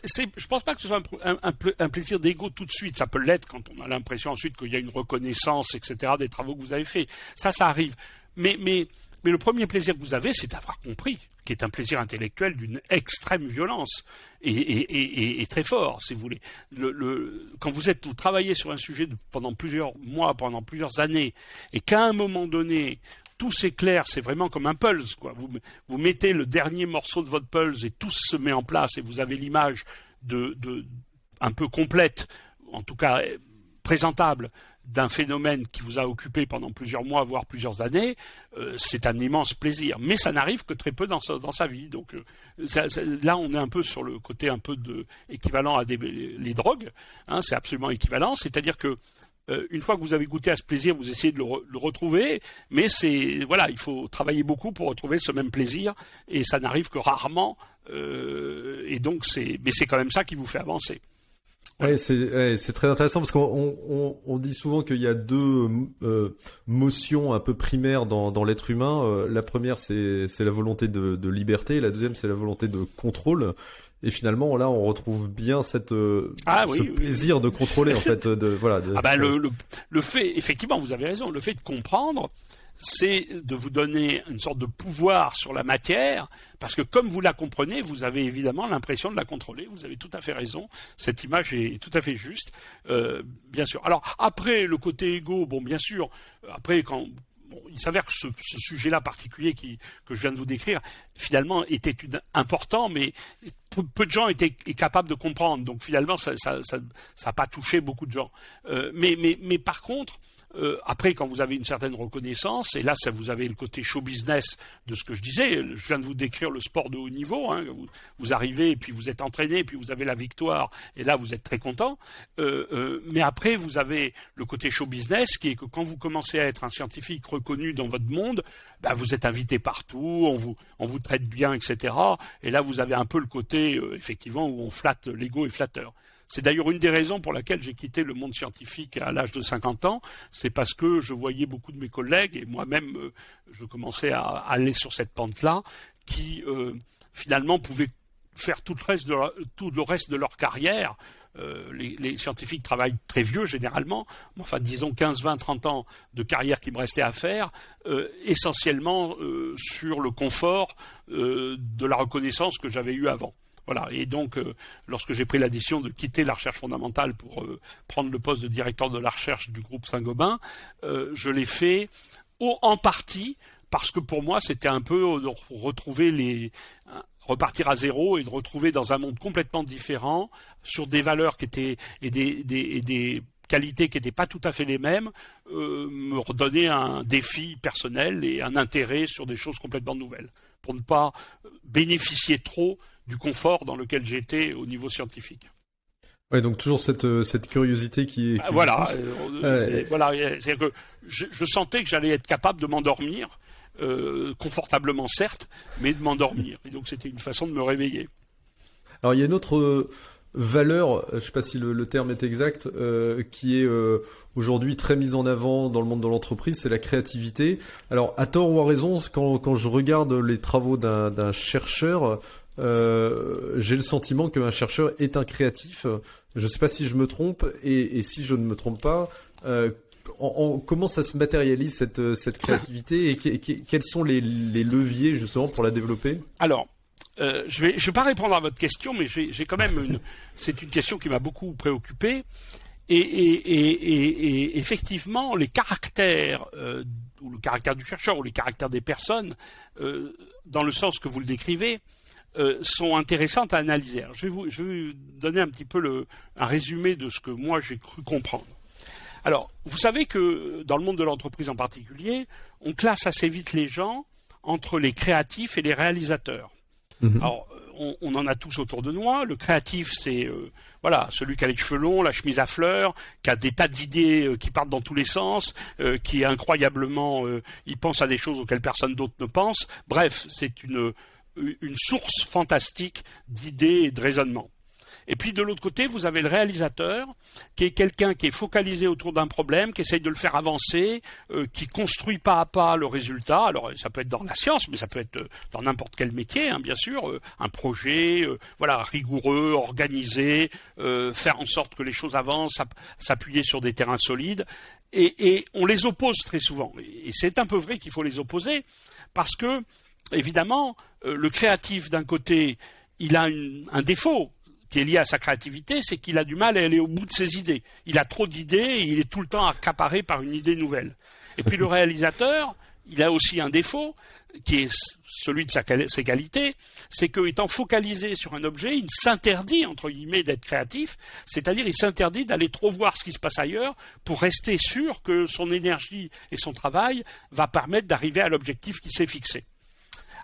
Je pense pas que ce soit un, un plaisir d'ego tout de suite. Ça peut l'être quand on a l'impression ensuite qu'il y a une reconnaissance, etc., des travaux que vous avez faits. Ça, ça arrive. Mais, mais, mais le premier plaisir que vous avez, c'est d'avoir compris qui est un plaisir intellectuel d'une extrême violence et, très fort, si vous voulez. Le, quand vous êtes, vous travaillez sur un sujet pendant plusieurs mois, pendant plusieurs années, et qu'à un moment donné, tout s'éclaire, c'est vraiment comme un pulse. Vous, mettez le dernier morceau de votre pulse et tout se met en place et vous avez l'image de, un peu complète, en tout cas présentable, d'un phénomène qui vous a occupé pendant plusieurs mois, voire plusieurs années, euh, c'est un immense plaisir. Mais ça n'arrive que très peu dans sa, vie. Donc euh, là, on est un peu sur le côté un peu équivalent à les drogues. Hein, c'est absolument équivalent. C'est-à-dire que une fois que vous avez goûté à ce plaisir, vous essayez de le, retrouver, mais c'est voilà, il faut travailler beaucoup pour retrouver ce même plaisir, et ça n'arrive que rarement. et donc c'est, mais c'est quand même ça qui vous fait avancer. Ouais, c'est très intéressant parce qu'on on, dit souvent qu'il y a deux euh, motions un peu primaires dans, dans l'être humain. Euh, la première, c'est la volonté de, de, liberté, la deuxième, c'est la volonté de contrôle. Et finalement, là, on retrouve bien cette euh, ah ce plaisir de contrôler en [laughs] fait. De, voilà. ah bah le, le, le fait, effectivement, vous avez raison. Le fait de comprendre, c'est de vous donner une sorte de pouvoir sur la matière, parce que comme vous la comprenez, vous avez évidemment l'impression de la contrôler. Vous avez tout à fait raison. Cette image est tout à fait juste, euh, bien sûr. Alors après le côté égo, bon, bien sûr. Après quand il s'avère que ce, sujet-là particulier que je viens de vous décrire, finalement, était important, mais peu, de gens étaient capables de comprendre. Donc finalement, ça n'a pas touché beaucoup de gens. Euh, mais, mais, mais par contre, euh, après, quand vous avez une certaine reconnaissance, et là, ça vous avez le côté show business de ce que je disais. Je viens de vous décrire le sport de haut niveau. Hein, vous, arrivez puis vous êtes entraîné puis vous avez la victoire et là vous êtes très content. Euh, euh, mais après, vous avez le côté show business qui est que quand vous commencez à être un scientifique reconnu dans votre monde, bah, vous êtes invité partout, on vous on vous traite bien, etc. Et là, vous avez un peu le côté effectivement où on flatte l'ego et flatteur. C'est d'ailleurs une des raisons pour laquelle j'ai quitté le monde scientifique à l'âge de 50 ans. C'est parce que je voyais beaucoup de mes collègues et moi-même, euh, je commençais à aller sur cette pente-là, qui euh, finalement pouvaient faire tout le reste de leur, carrière. Euh, les, scientifiques travaillent très vieux généralement, enfin disons 15, 20, 30 ans de carrière qui me restait à faire, essentiellement sur le confort de la reconnaissance que j'avais eue avant. Voilà. Et donc, euh, lorsque j'ai pris la décision de quitter la recherche fondamentale pour euh, prendre le poste de directeur de la recherche du groupe Saint-Gobain, euh, je l'ai fait en partie parce que pour moi, c'était un peu de retrouver les repartir à zéro et de retrouver dans un monde complètement différent, sur des valeurs qui étaient et des, des, des qualités qui n'étaient pas tout à fait les mêmes, me redonner un défi personnel et un intérêt sur des choses complètement nouvelles, pour ne pas bénéficier trop du confort dans lequel j'étais au niveau scientifique. Ouais, donc toujours cette euh, cette curiosité qui est. Qui voilà, euh, voilà, c'est que je, je, sentais que j'allais être capable de m'endormir euh, confortablement certes, mais de m'endormir. Et donc c'était une façon de me réveiller. Alors il y a une autre valeur, je ne sais pas si le, terme est exact, euh, qui est euh, aujourd'hui très mise en avant dans le monde de l'entreprise, c'est la créativité. Alors, à tort ou à raison, quand, quand je regarde les travaux d'un chercheur, euh, j'ai le sentiment qu'un chercheur est un créatif. Je ne sais pas si je me trompe, et, si je ne me trompe pas, en, comment ça se matérialise cette, cette créativité et quels sont les, leviers justement pour la développer? Alors, euh, je je vais pas répondre à votre question, mais j'ai quand même. C'est une question qui m'a beaucoup préoccupé. Et, effectivement, les caractères euh, ou le caractère du chercheur ou les caractères des personnes, euh, dans le sens que vous le décrivez, euh, sont intéressantes à analyser. je vais vous, je vais vous donner un petit peu le, un résumé de ce que moi j'ai cru comprendre. Alors, vous savez que dans le monde de l'entreprise en particulier, on classe assez vite les gens entre les créatifs et les réalisateurs. Mhm. Alors, on, on, en a tous autour de nous. Le créatif, c'est euh, voilà, celui qui a les cheveux longs, la chemise à fleurs, qui a des tas d'idées euh, qui partent dans tous les sens, euh, qui est incroyablement, il pense à des choses auxquelles personne d'autre ne pense. Bref, c'est une une source fantastique d'idées et de raisonnement. Et puis de l'autre côté, vous avez le réalisateur, qui est quelqu'un qui est focalisé autour d'un problème, qui essaye de le faire avancer, euh, qui construit pas à pas le résultat. Alors ça peut être dans la science, mais ça peut être euh, dans n'importe quel métier, hein, bien sûr. Euh, un projet, voilà, rigoureux, organisé, faire en sorte que les choses avancent, s'appuyer sur des terrains solides. Et, on les oppose très souvent. Et c'est un peu vrai qu'il faut les opposer, parce que évidemment, le créatif d'un côté, il a un défaut, qui est lié à sa créativité, c'est qu'il a du mal à aller au bout de ses idées. Il a trop d'idées et il est tout le temps accaparé par une idée nouvelle. Et puis le réalisateur, il a aussi un défaut, qui est celui de sa, ses qualités, c'est qu'étant focalisé sur un objet, il s'interdit, entre guillemets, d'être créatif, c'est-à-dire il s'interdit d'aller trop voir ce qui se passe ailleurs pour rester sûr que son énergie et son travail va permettre d'arriver à l'objectif qui s'est fixé.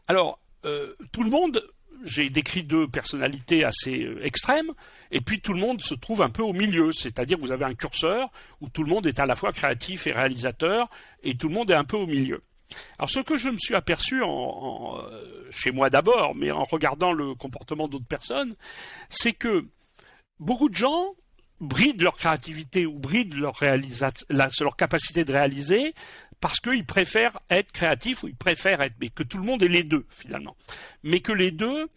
Alors, euh, tout le monde j'ai décrit deux personnalités assez euh, extrêmes, et puis tout le monde se trouve un peu au milieu, c'est-à-dire vous avez un curseur où tout le monde est à la fois créatif et réalisateur, et tout le monde est un peu au milieu. Alors ce que je me suis aperçu euh, chez moi d'abord, mais en regardant le comportement d'autres personnes, c'est que beaucoup de gens brident leur créativité ou brident leur capacité de réaliser parce qu'ils préfèrent être créatifs ou ils préfèrent être, mais que tout le monde est les deux finalement. Mais que les deux,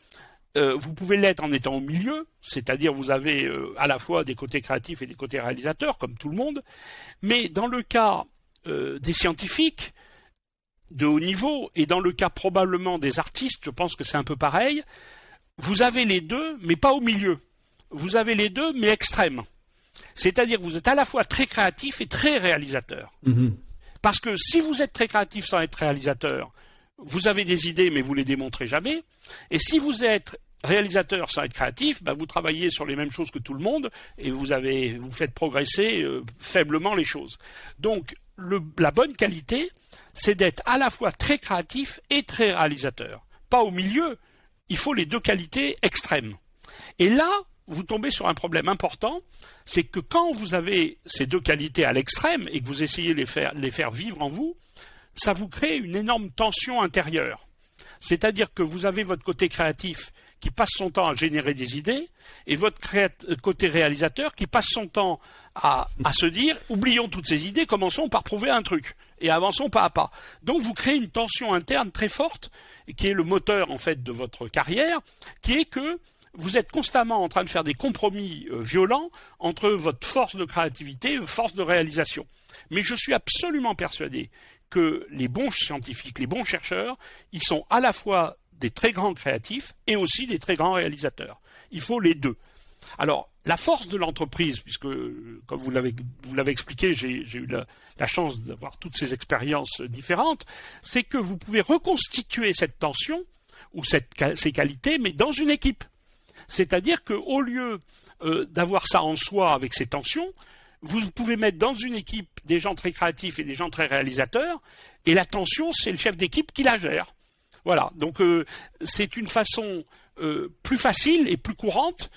euh, vous pouvez l'être en étant au milieu, c'est-à-dire vous avez euh, à la fois des côtés créatifs et des côtés réalisateurs, comme tout le monde, mais dans le cas euh, des scientifiques de haut niveau, et dans le cas probablement des artistes, je pense que c'est un peu pareil, vous avez les deux, mais pas au milieu. Vous avez les deux, mais extrêmes. C'est-à-dire que vous êtes à la fois très créatif et très réalisateur. Mm-hmm. Parce que si vous êtes très créatif sans être réalisateur, vous avez des idées mais vous les démontrez jamais. Et si vous êtes réalisateur sans être créatif, bah, vous travaillez sur les mêmes choses que tout le monde et vous avez vous faites progresser euh, faiblement les choses. Donc la bonne qualité, c'est d'être à la fois très créatif et très réalisateur. Pas au milieu. Il faut les deux qualités extrêmes. Et là, vous tombez sur un problème important, c'est que quand vous avez ces deux qualités à l'extrême et que vous essayez de les faire, vivre en vous, ça vous crée une énorme tension intérieure. C'est-à-dire que vous avez votre côté créatif qui passe son temps à générer des idées et votre côté réalisateur qui passe son temps à, à, se dire oublions toutes ces idées, commençons par prouver un truc et avançons pas à pas. Donc vous créez une tension interne très forte qui est le moteur en fait de votre carrière, qui est que vous êtes constamment en train de faire des compromis euh, violents entre votre force de créativité et votre force de réalisation. Mais je suis absolument persuadé que les bons scientifiques, les bons chercheurs, ils sont à la fois des très grands créatifs et aussi des très grands réalisateurs. Il faut les deux. Alors, la force de l'entreprise, puisque, comme vous l'avez, expliqué, j'ai, eu la, chance d'avoir toutes ces expériences différentes, c'est que vous pouvez reconstituer cette tension ou ces qualités, mais dans une équipe. C'est-à-dire qu'au lieu euh, d'avoir ça en soi avec ces tensions, vous pouvez mettre dans une équipe des gens très créatifs et des gens très réalisateurs, et la tension, c'est le chef d'équipe qui la gère. Voilà, donc euh, c'est une façon euh, plus facile et plus courante.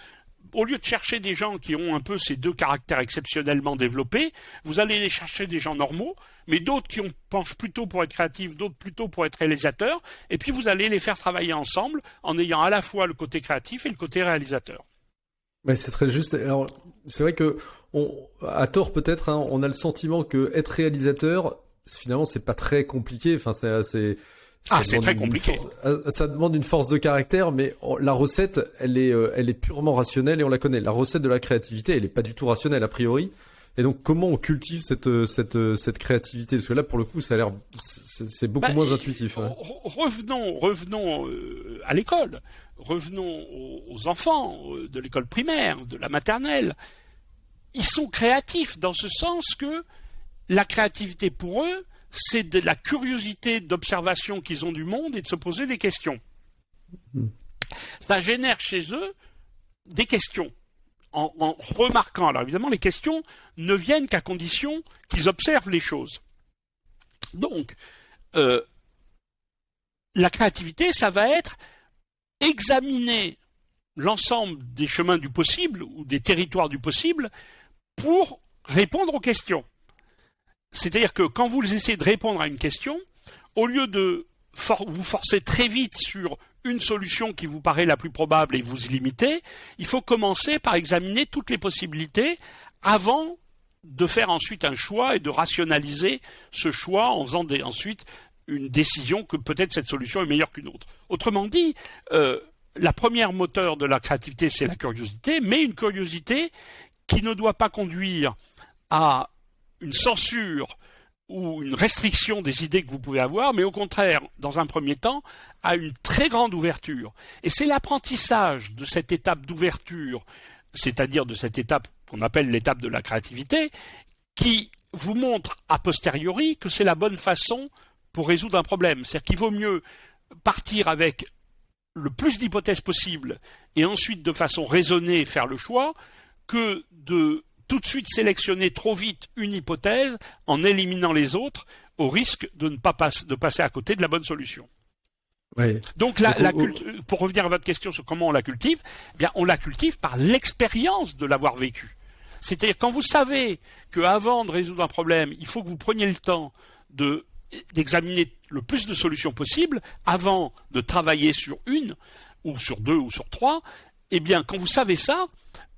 Au lieu de chercher des gens qui ont un peu ces deux caractères exceptionnellement développés, vous allez chercher des gens normaux mais d'autres qui ont, penchent plutôt pour être créatifs, d'autres plutôt pour être réalisateurs, et puis vous allez les faire travailler ensemble en ayant à la fois le côté créatif et le côté réalisateur. Mais c'est très juste. Alors, c'est vrai que, on, à tort peut-être, hein, on a le sentiment que être réalisateur, finalement, c'est pas très compliqué. Enfin, c'est assez. Ah, c'est très compliqué. Euh, ça demande une force de caractère, mais la recette, elle est, euh, elle est purement rationnelle et on la connaît. La recette de la créativité, elle est pas du tout rationnelle a priori. Et donc, comment on cultive cette, euh, cette, euh, cette créativité? Parce que là, pour le coup, ça a l'air, c'est beaucoup bah, moins intuitif. Revenons, revenons euh, à l'école. Revenons aux, enfants de l'école primaire, de la maternelle. Ils sont créatifs dans ce sens que la créativité pour eux, c'est de la curiosité d'observation qu'ils ont du monde et de se poser des questions. Hmm. Ça génère chez eux des questions en, remarquant. Alors évidemment, les questions ne viennent qu'à condition qu'ils observent les choses. Donc, euh, la créativité, ça va être examiner l'ensemble des chemins du possible ou des territoires du possible pour répondre aux questions. C'est-à-dire que quand vous essayez de répondre à une question, au lieu de vous forcer très vite sur une solution qui vous paraît la plus probable et vous limitez, il faut commencer par examiner toutes les possibilités avant de faire ensuite un choix et de rationaliser ce choix en faisant ensuite une décision que peut-être cette solution est meilleure qu'une autre. Autrement dit, euh, la première moteur de la créativité, c'est la curiosité, mais une curiosité qui ne doit pas conduire à une censure ou une restriction des idées que vous pouvez avoir, mais au contraire, dans un premier temps, à une très grande ouverture. Et c'est l'apprentissage de cette étape d'ouverture, c'est-à-dire de cette étape qu'on appelle l'étape de la créativité, qui vous montre a posteriori que c'est la bonne façon pour résoudre un problème. C'est-à-dire qu'il vaut mieux partir avec le plus d'hypothèses possible et ensuite de façon raisonnée faire le choix que de tout de suite sélectionner trop vite une hypothèse en éliminant les autres au risque de ne pas de passer à côté de la bonne solution. Donc, la, pour revenir à votre question sur comment on la cultive, eh bien, on la cultive par l'expérience de l'avoir vécu. C'est-à-dire quand vous savez qu'avant de résoudre un problème, il faut que vous preniez le temps de d'examiner le plus de solutions possibles avant de travailler sur une ou sur deux ou sur trois, eh bien, quand vous savez ça,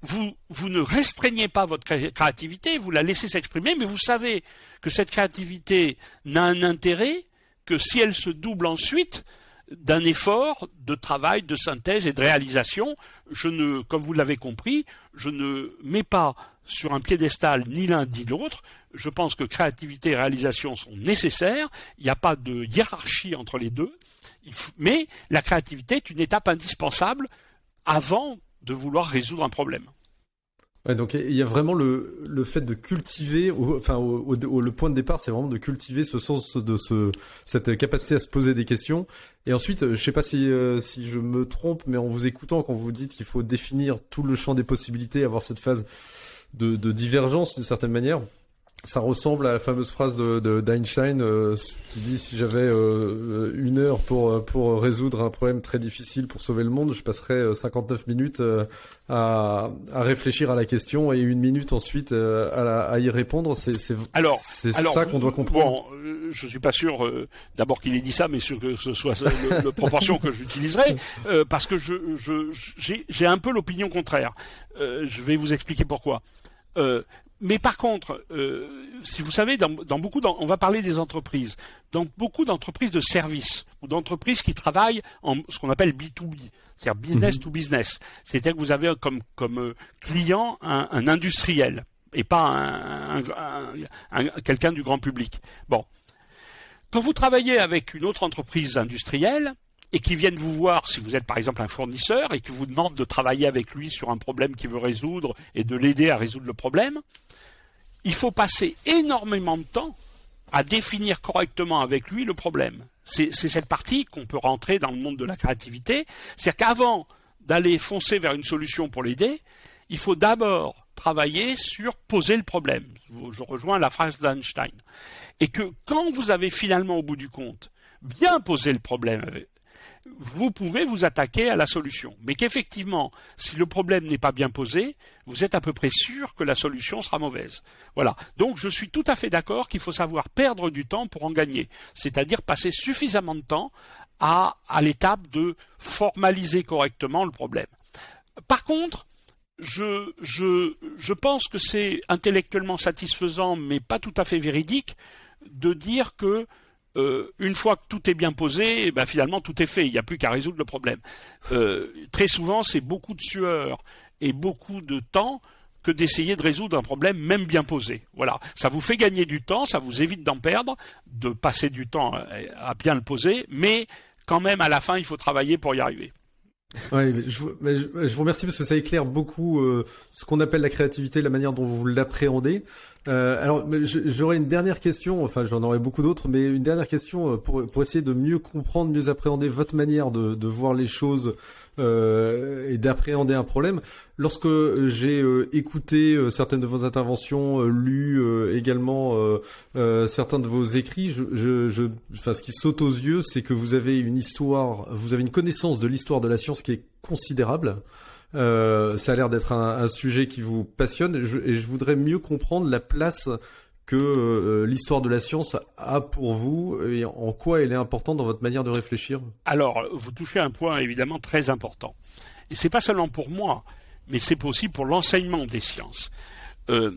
vous, ne restreignez pas votre créativité, vous la laissez s'exprimer, mais vous savez que cette créativité n'a un intérêt que si elle se double ensuite d'un effort de travail, de synthèse et de réalisation. Je ne, comme vous l'avez compris, je ne mets pas sur un piédestal ni l'un ni l'autre. Je pense que créativité et réalisation sont nécessaires. Il n'y a pas de hiérarchie entre les deux. Mais la créativité est une étape indispensable avant de vouloir résoudre un problème. Ouais, donc il y a vraiment le, le fait de cultiver, enfin le point de départ, c'est vraiment de cultiver ce sens de ce cette capacité à se poser des questions. Et ensuite, je sais pas si euh, si je me trompe, mais en vous écoutant, quand vous dites qu'il faut définir tout le champ des possibilités, avoir cette phase de, de divergence d'une certaine manière, ça ressemble à la fameuse phrase de, d'Einstein euh, qui dit si j'avais euh, une heure pour pour résoudre un problème très difficile pour sauver le monde, je passerais 59 euh, minutes à, à réfléchir à la question et une minute ensuite à, à y répondre. C'est c'est alors c'est ça qu'on doit comprendre. Bon, je suis pas sûr d'abord qu'il ait dit ça, mais sûr que ce soit la proportion que j'utiliserai parce que je je j'ai j'ai un peu l'opinion contraire. je vais vous expliquer pourquoi. Euh, mais par contre, euh, si vous savez, dans, beaucoup, on va parler des entreprises, dans beaucoup d'entreprises de services ou d'entreprises qui travaillent en ce qu'on appelle B2B, c'est-à-dire business mhm. to business, c'est-à-dire que vous avez comme, comme euh, client un, un, industriel et pas un, un, quelqu'un du grand public. Bon, quand vous travaillez avec une autre entreprise industrielle, et qui viennent vous voir si vous êtes par exemple un fournisseur et qui vous demande de travailler avec lui sur un problème qu'il veut résoudre et de l'aider à résoudre le problème, il faut passer énormément de temps à définir correctement avec lui le problème. C'est cette partie qu'on peut rentrer dans le monde de la créativité. C'est-à-dire qu'avant d'aller foncer vers une solution pour l'aider, il faut d'abord travailler sur poser le problème. Je rejoins la phrase d'Einstein. Et que quand vous avez finalement, au bout du compte, bien posé le problème vous pouvez vous attaquer à la solution. Mais qu'effectivement, si le problème n'est pas bien posé, vous êtes à peu près sûr que la solution sera mauvaise. Voilà. Donc je suis tout à fait d'accord qu'il faut savoir perdre du temps pour en gagner. C'est-à-dire passer suffisamment de temps à, l'étape de formaliser correctement le problème. Par contre, je, je, je pense que c'est intellectuellement satisfaisant, mais pas tout à fait véridique, de dire que euh, une fois que tout est bien posé, eh ben finalement tout est fait. Il n'y a plus qu'à résoudre le problème. Euh, très souvent, c'est beaucoup de sueur et beaucoup de temps que d'essayer de résoudre un problème même bien posé. Voilà, ça vous fait gagner du temps, ça vous évite d'en perdre, de passer du temps à bien le poser, mais quand même à la fin, il faut travailler pour y arriver. Je, vous, remercie parce que ça éclaire beaucoup euh, ce qu'on appelle la créativité, la manière dont vous l'appréhendez. Euh, alors, j'aurais une dernière question, enfin j'en aurais beaucoup d'autres, mais une dernière question euh, pour, essayer de mieux comprendre, mieux appréhender votre manière de, voir les choses euh, et d'appréhender un problème. Lorsque j'ai euh, écouté euh, certaines de vos interventions, lu également certains de vos écrits, je, je, ce qui saute aux yeux, c'est que vous avez une histoire, vous avez une connaissance de l'histoire de la science qui est considérable. Euh, ça a l'air d'être un, sujet qui vous passionne et je, voudrais mieux comprendre la place que euh, l'histoire de la science a pour vous et en quoi elle est importante dans votre manière de réfléchir Alors, vous touchez un point évidemment très important. Et c'est pas seulement pour moi, mais c'est aussi pour l'enseignement des sciences. Euh,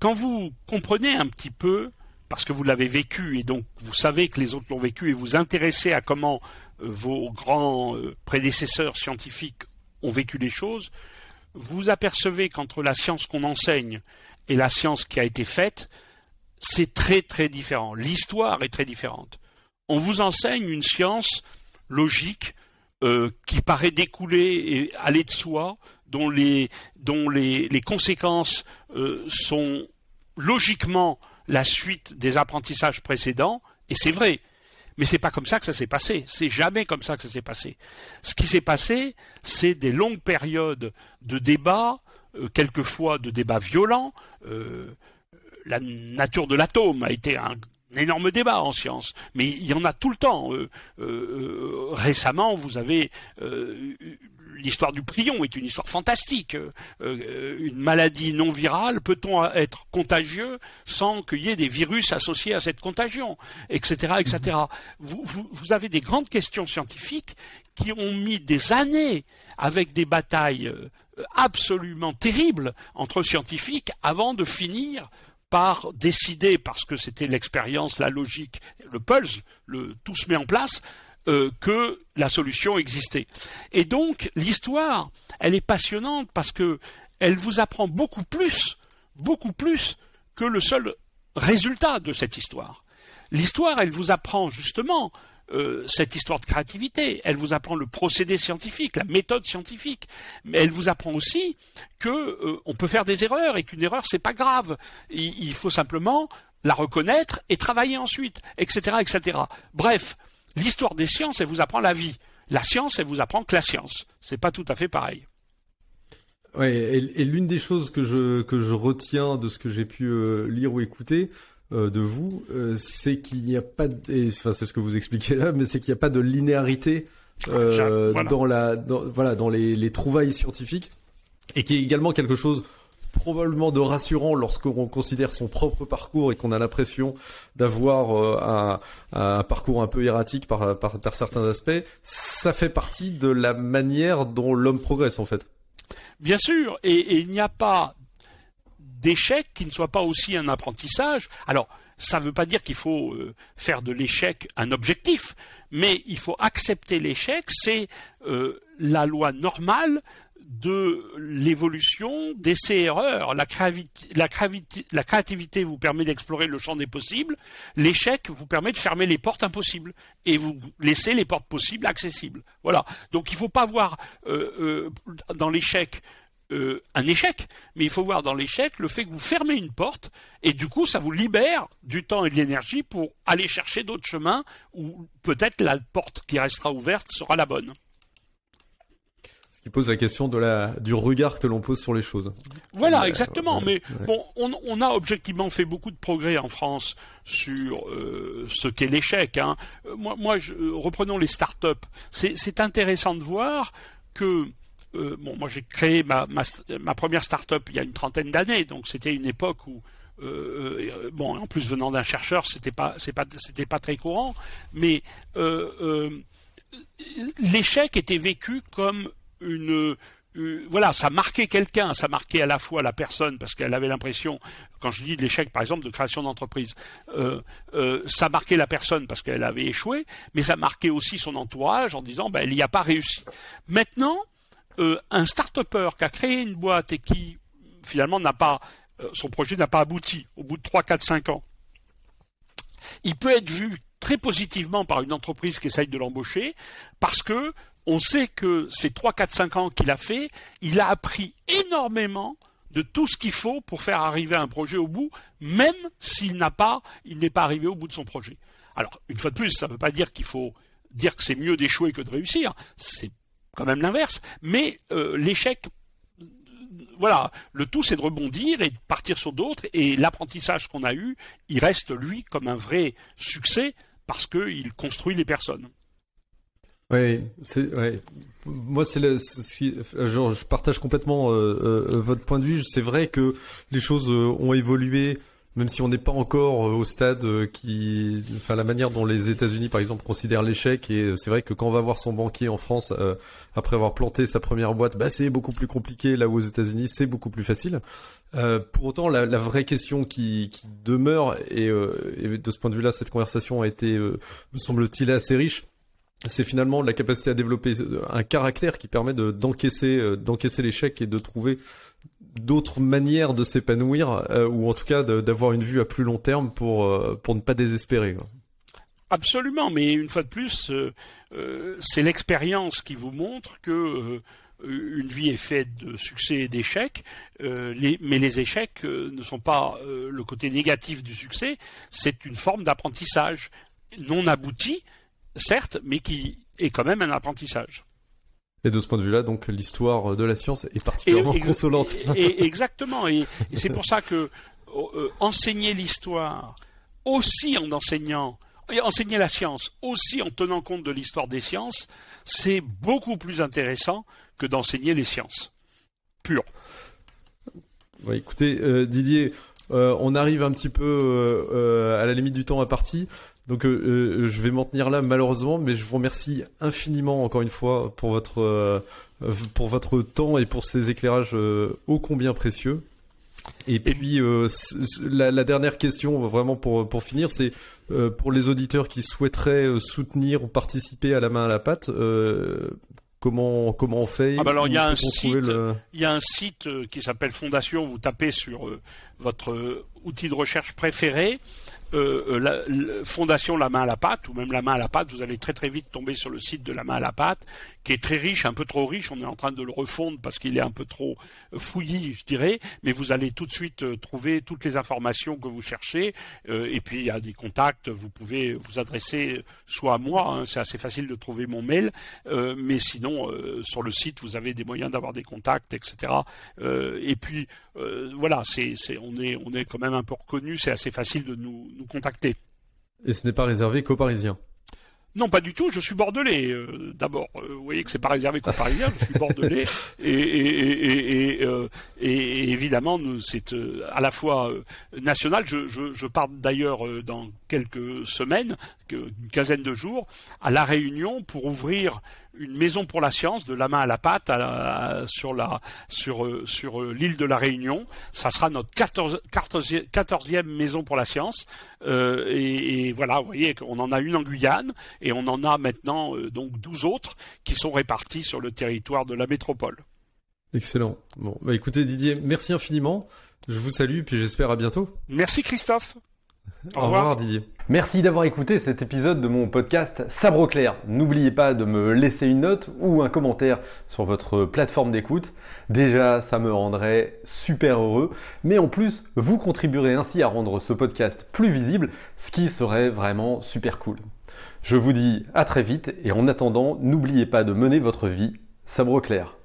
quand vous comprenez un petit peu, parce que vous l'avez vécu et donc vous savez que les autres l'ont vécu et vous intéressez à comment vos grands prédécesseurs scientifiques ont vécu les choses, vous apercevez qu'entre la science qu'on enseigne et la science qui a été faite, c'est très très différent. L'histoire est très différente. On vous enseigne une science logique euh, qui paraît découler et aller de soi, dont les, conséquences euh, sont logiquement la suite des apprentissages précédents, et c'est vrai. Mais c'est pas comme ça que ça s'est passé. C'est jamais comme ça que ça s'est passé. Ce qui s'est passé, c'est des longues périodes de débats, euh, quelquefois de débats violents. Euh, la nature de l'atome a été un énorme débat en science, mais il y en a tout le temps. récemment, vous avez l'histoire du prion est une histoire fantastique. une maladie non virale, peut-on être contagieux sans qu'il y ait des virus associés à cette contagion, etc., etc. Vous, vous, avez des grandes questions scientifiques qui ont mis des années avec des batailles absolument terribles entre scientifiques avant de finir par décider, parce que c'était l'expérience, la logique, le pulse, tout se met en place, euh, que la solution existait. Et donc l'histoire, elle est passionnante parce que elle vous apprend beaucoup plus, beaucoup plus que le seul résultat de cette histoire. L'histoire, elle vous apprend justement euh, cette histoire de créativité. Elle vous apprend le procédé scientifique, la méthode scientifique. Mais elle vous apprend aussi que euh, on peut faire des erreurs et qu'une erreur c'est pas grave. Il, faut simplement la reconnaître et travailler ensuite, etc., etc. Bref, l'histoire des sciences, elle vous apprend la vie. La science, elle vous apprend que la science. C'est pas tout à fait pareil. Ouais, et, l'une des choses que je que je retiens de ce que j'ai pu euh, lire ou écouter, euh, de vous, euh, c'est qu'il n'y a pas, de, enfin c'est ce que vous expliquez là, mais c'est qu'il n'y a pas de linéarité euh, dans la, voilà, dans les, trouvailles scientifiques, et qui est également quelque chose probablement de rassurant lorsqu'on considère son propre parcours et qu'on a l'impression d'avoir un, parcours un peu erratique par certains aspects. Ça fait partie de la manière dont l'homme progresse en fait. Bien sûr, et il n'y a pas d'échec qui ne soit pas aussi un apprentissage. Alors, ça ne veut pas dire qu'il faut euh, faire de l'échec un objectif, mais il faut accepter l'échec, c'est euh, la loi normale de l'évolution d'essais-erreurs. La, la, créativité vous permet d'explorer le champ des possibles, l'échec vous permet de fermer les portes impossibles et vous laisser les portes possibles accessibles. Voilà. Donc il ne faut pas voir euh, dans l'échec euh, un échec, mais il faut voir dans l'échec le fait que vous fermez une porte et du coup ça vous libère du temps et de l'énergie pour aller chercher d'autres chemins où peut-être la porte qui restera ouverte sera la bonne. Qui pose la question de la, du regard que l'on pose sur les choses. Voilà, exactement. mais bon, on, a objectivement fait beaucoup de progrès en France sur euh, ce qu'est l'échec. Hein. Moi, moi je, reprenons les start-up. C'est intéressant de voir que euh, bon, moi j'ai créé ma, ma, première start-up il y a une trentaine d'années, donc c'était une époque où euh, euh, bon, en plus venant d'un chercheur, c'était pas, c'est pas, c'était pas très courant, mais l'échec était vécu comme une, voilà, ça marquait quelqu'un, ça marquait à la fois la personne parce qu'elle avait l'impression, quand je dis l'échec par exemple de création d'entreprise, ça marquait la personne parce qu'elle avait échoué, mais ça marquait aussi son entourage en disant ben elle n'y a pas réussi. Maintenant, euh, un start-upper qui a créé une boîte et qui finalement n'a pas euh, son projet n'a pas abouti au bout de 3, 4, 5 ans, il peut être vu très positivement par une entreprise qui essaye de l'embaucher parce que on sait que ces 3, 4, 5 ans qu'il a fait, il a appris énormément de tout ce qu'il faut pour faire arriver un projet au bout, même s'il n'a pas, il n'est pas arrivé au bout de son projet. Alors, une fois de plus, ça ne veut pas dire qu'il faut dire que c'est mieux d'échouer que de réussir. C'est quand même l'inverse. Mais euh, l'échec, voilà, le tout c'est de rebondir et de partir sur d'autres. Et l'apprentissage qu'on a eu, il reste lui comme un vrai succès parce qu'il construit les personnes. Oui, c'est ouais. Moi, c'est genre, je partage complètement euh, euh, votre point de vue. C'est vrai que les choses ont évolué même si on n'est pas encore euh, au stade euh, qui, enfin la manière dont les États-Unis par exemple considèrent l'échec et euh, c'est vrai que quand on va voir son banquier en France après avoir planté sa première boîte, bah c'est beaucoup plus compliqué là où aux États-Unis c'est beaucoup plus facile. pour autant, la, la, vraie question qui, qui demeure et, et, de ce point de vue-là, cette conversation a été, me semble-t-il, assez riche c'est finalement la capacité à développer un caractère qui permet de d'encaisser d'encaisser l'échec et de trouver d'autres manières de s'épanouir euh, ou en tout cas d'avoir une vue à plus long terme pour euh, pour ne pas désespérer. Absolument, mais une fois de plus, euh, c'est l'expérience qui vous montre que une vie est faite de succès et d'échecs, mais les échecs ne sont pas le côté négatif du succès, c'est une forme d'apprentissage non abouti, certes, mais qui est quand même un apprentissage. Et de ce point de vue-là, donc l'histoire de la science est particulièrement consolante. Et, exactement. Et, c'est pour ça que euh, enseigner l'histoire aussi en enseignant et enseigner la science aussi en tenant compte de l'histoire des sciences, c'est beaucoup plus intéressant que d'enseigner les sciences pures. écoutez, euh, Didier, euh, on arrive un petit peu euh, à la limite du temps à partie. Donc je vais m'en tenir là malheureusement, mais je vous remercie infiniment encore une fois pour votre pour votre temps et pour ces éclairages ô combien précieux. Et puis la, dernière question vraiment pour pour finir, c'est pour les auditeurs qui souhaiteraient soutenir ou participer à la main à la pâte. Comment, comment on fait? Ah bah alors il y a un site, il y a un site qui s'appelle Fondation. Vous tapez sur votre outil de recherche préféré euh, la, Fondation La Main à la Pâte, ou même La Main à la Pâte, vous allez très très vite tomber sur le site de La Main à la Pâte, qui est très riche, un peu trop riche, on est en train de le refondre parce qu'il est un peu trop euh, fouillis, je dirais, mais vous allez tout de suite euh, trouver toutes les informations que vous cherchez, et puis il y a des contacts, vous pouvez vous adresser soit à moi, hein, c'est assez facile de trouver mon mail, mais sinon sur le site vous avez des moyens d'avoir des contacts, etc. et puis voilà, c'est, on est on est quand même un peu reconnu, c'est assez facile de nous contacter. Et ce n'est pas réservé qu'aux Parisiens non, pas du tout. Je suis bordelais. Euh, d'abord, euh, vous voyez que c'est pas réservé qu'aux Parisiens. Je suis bordelais [laughs] et, et, et, euh, évidemment, c'est à la fois national. Je, je, je pars d'ailleurs dans quelques semaines, une quinzaine de jours, à la Réunion pour ouvrir une maison pour la science de la main à la pâte sur la sur euh, sur euh, l'île de la Réunion. Ça sera notre 14, e maison pour la science. Euh, et, voilà, vous voyez qu'on en a une en Guyane et on en a maintenant donc 12 autres qui sont répartis sur le territoire de la métropole. Excellent. Bon, bah écoutez Didier, merci infiniment. Je vous salue et puis j'espère à bientôt. Merci Christophe. Au, revoir. Didier. Merci d'avoir écouté cet épisode de mon podcast Sabre clair. N'oubliez pas de me laisser une note ou un commentaire sur votre plateforme d'écoute. Déjà, ça me rendrait super heureux, mais en plus, vous contribuerez ainsi à rendre ce podcast plus visible, ce qui serait vraiment super cool. Je vous dis à très vite et en attendant, n'oubliez pas de mener votre vie sabre clair.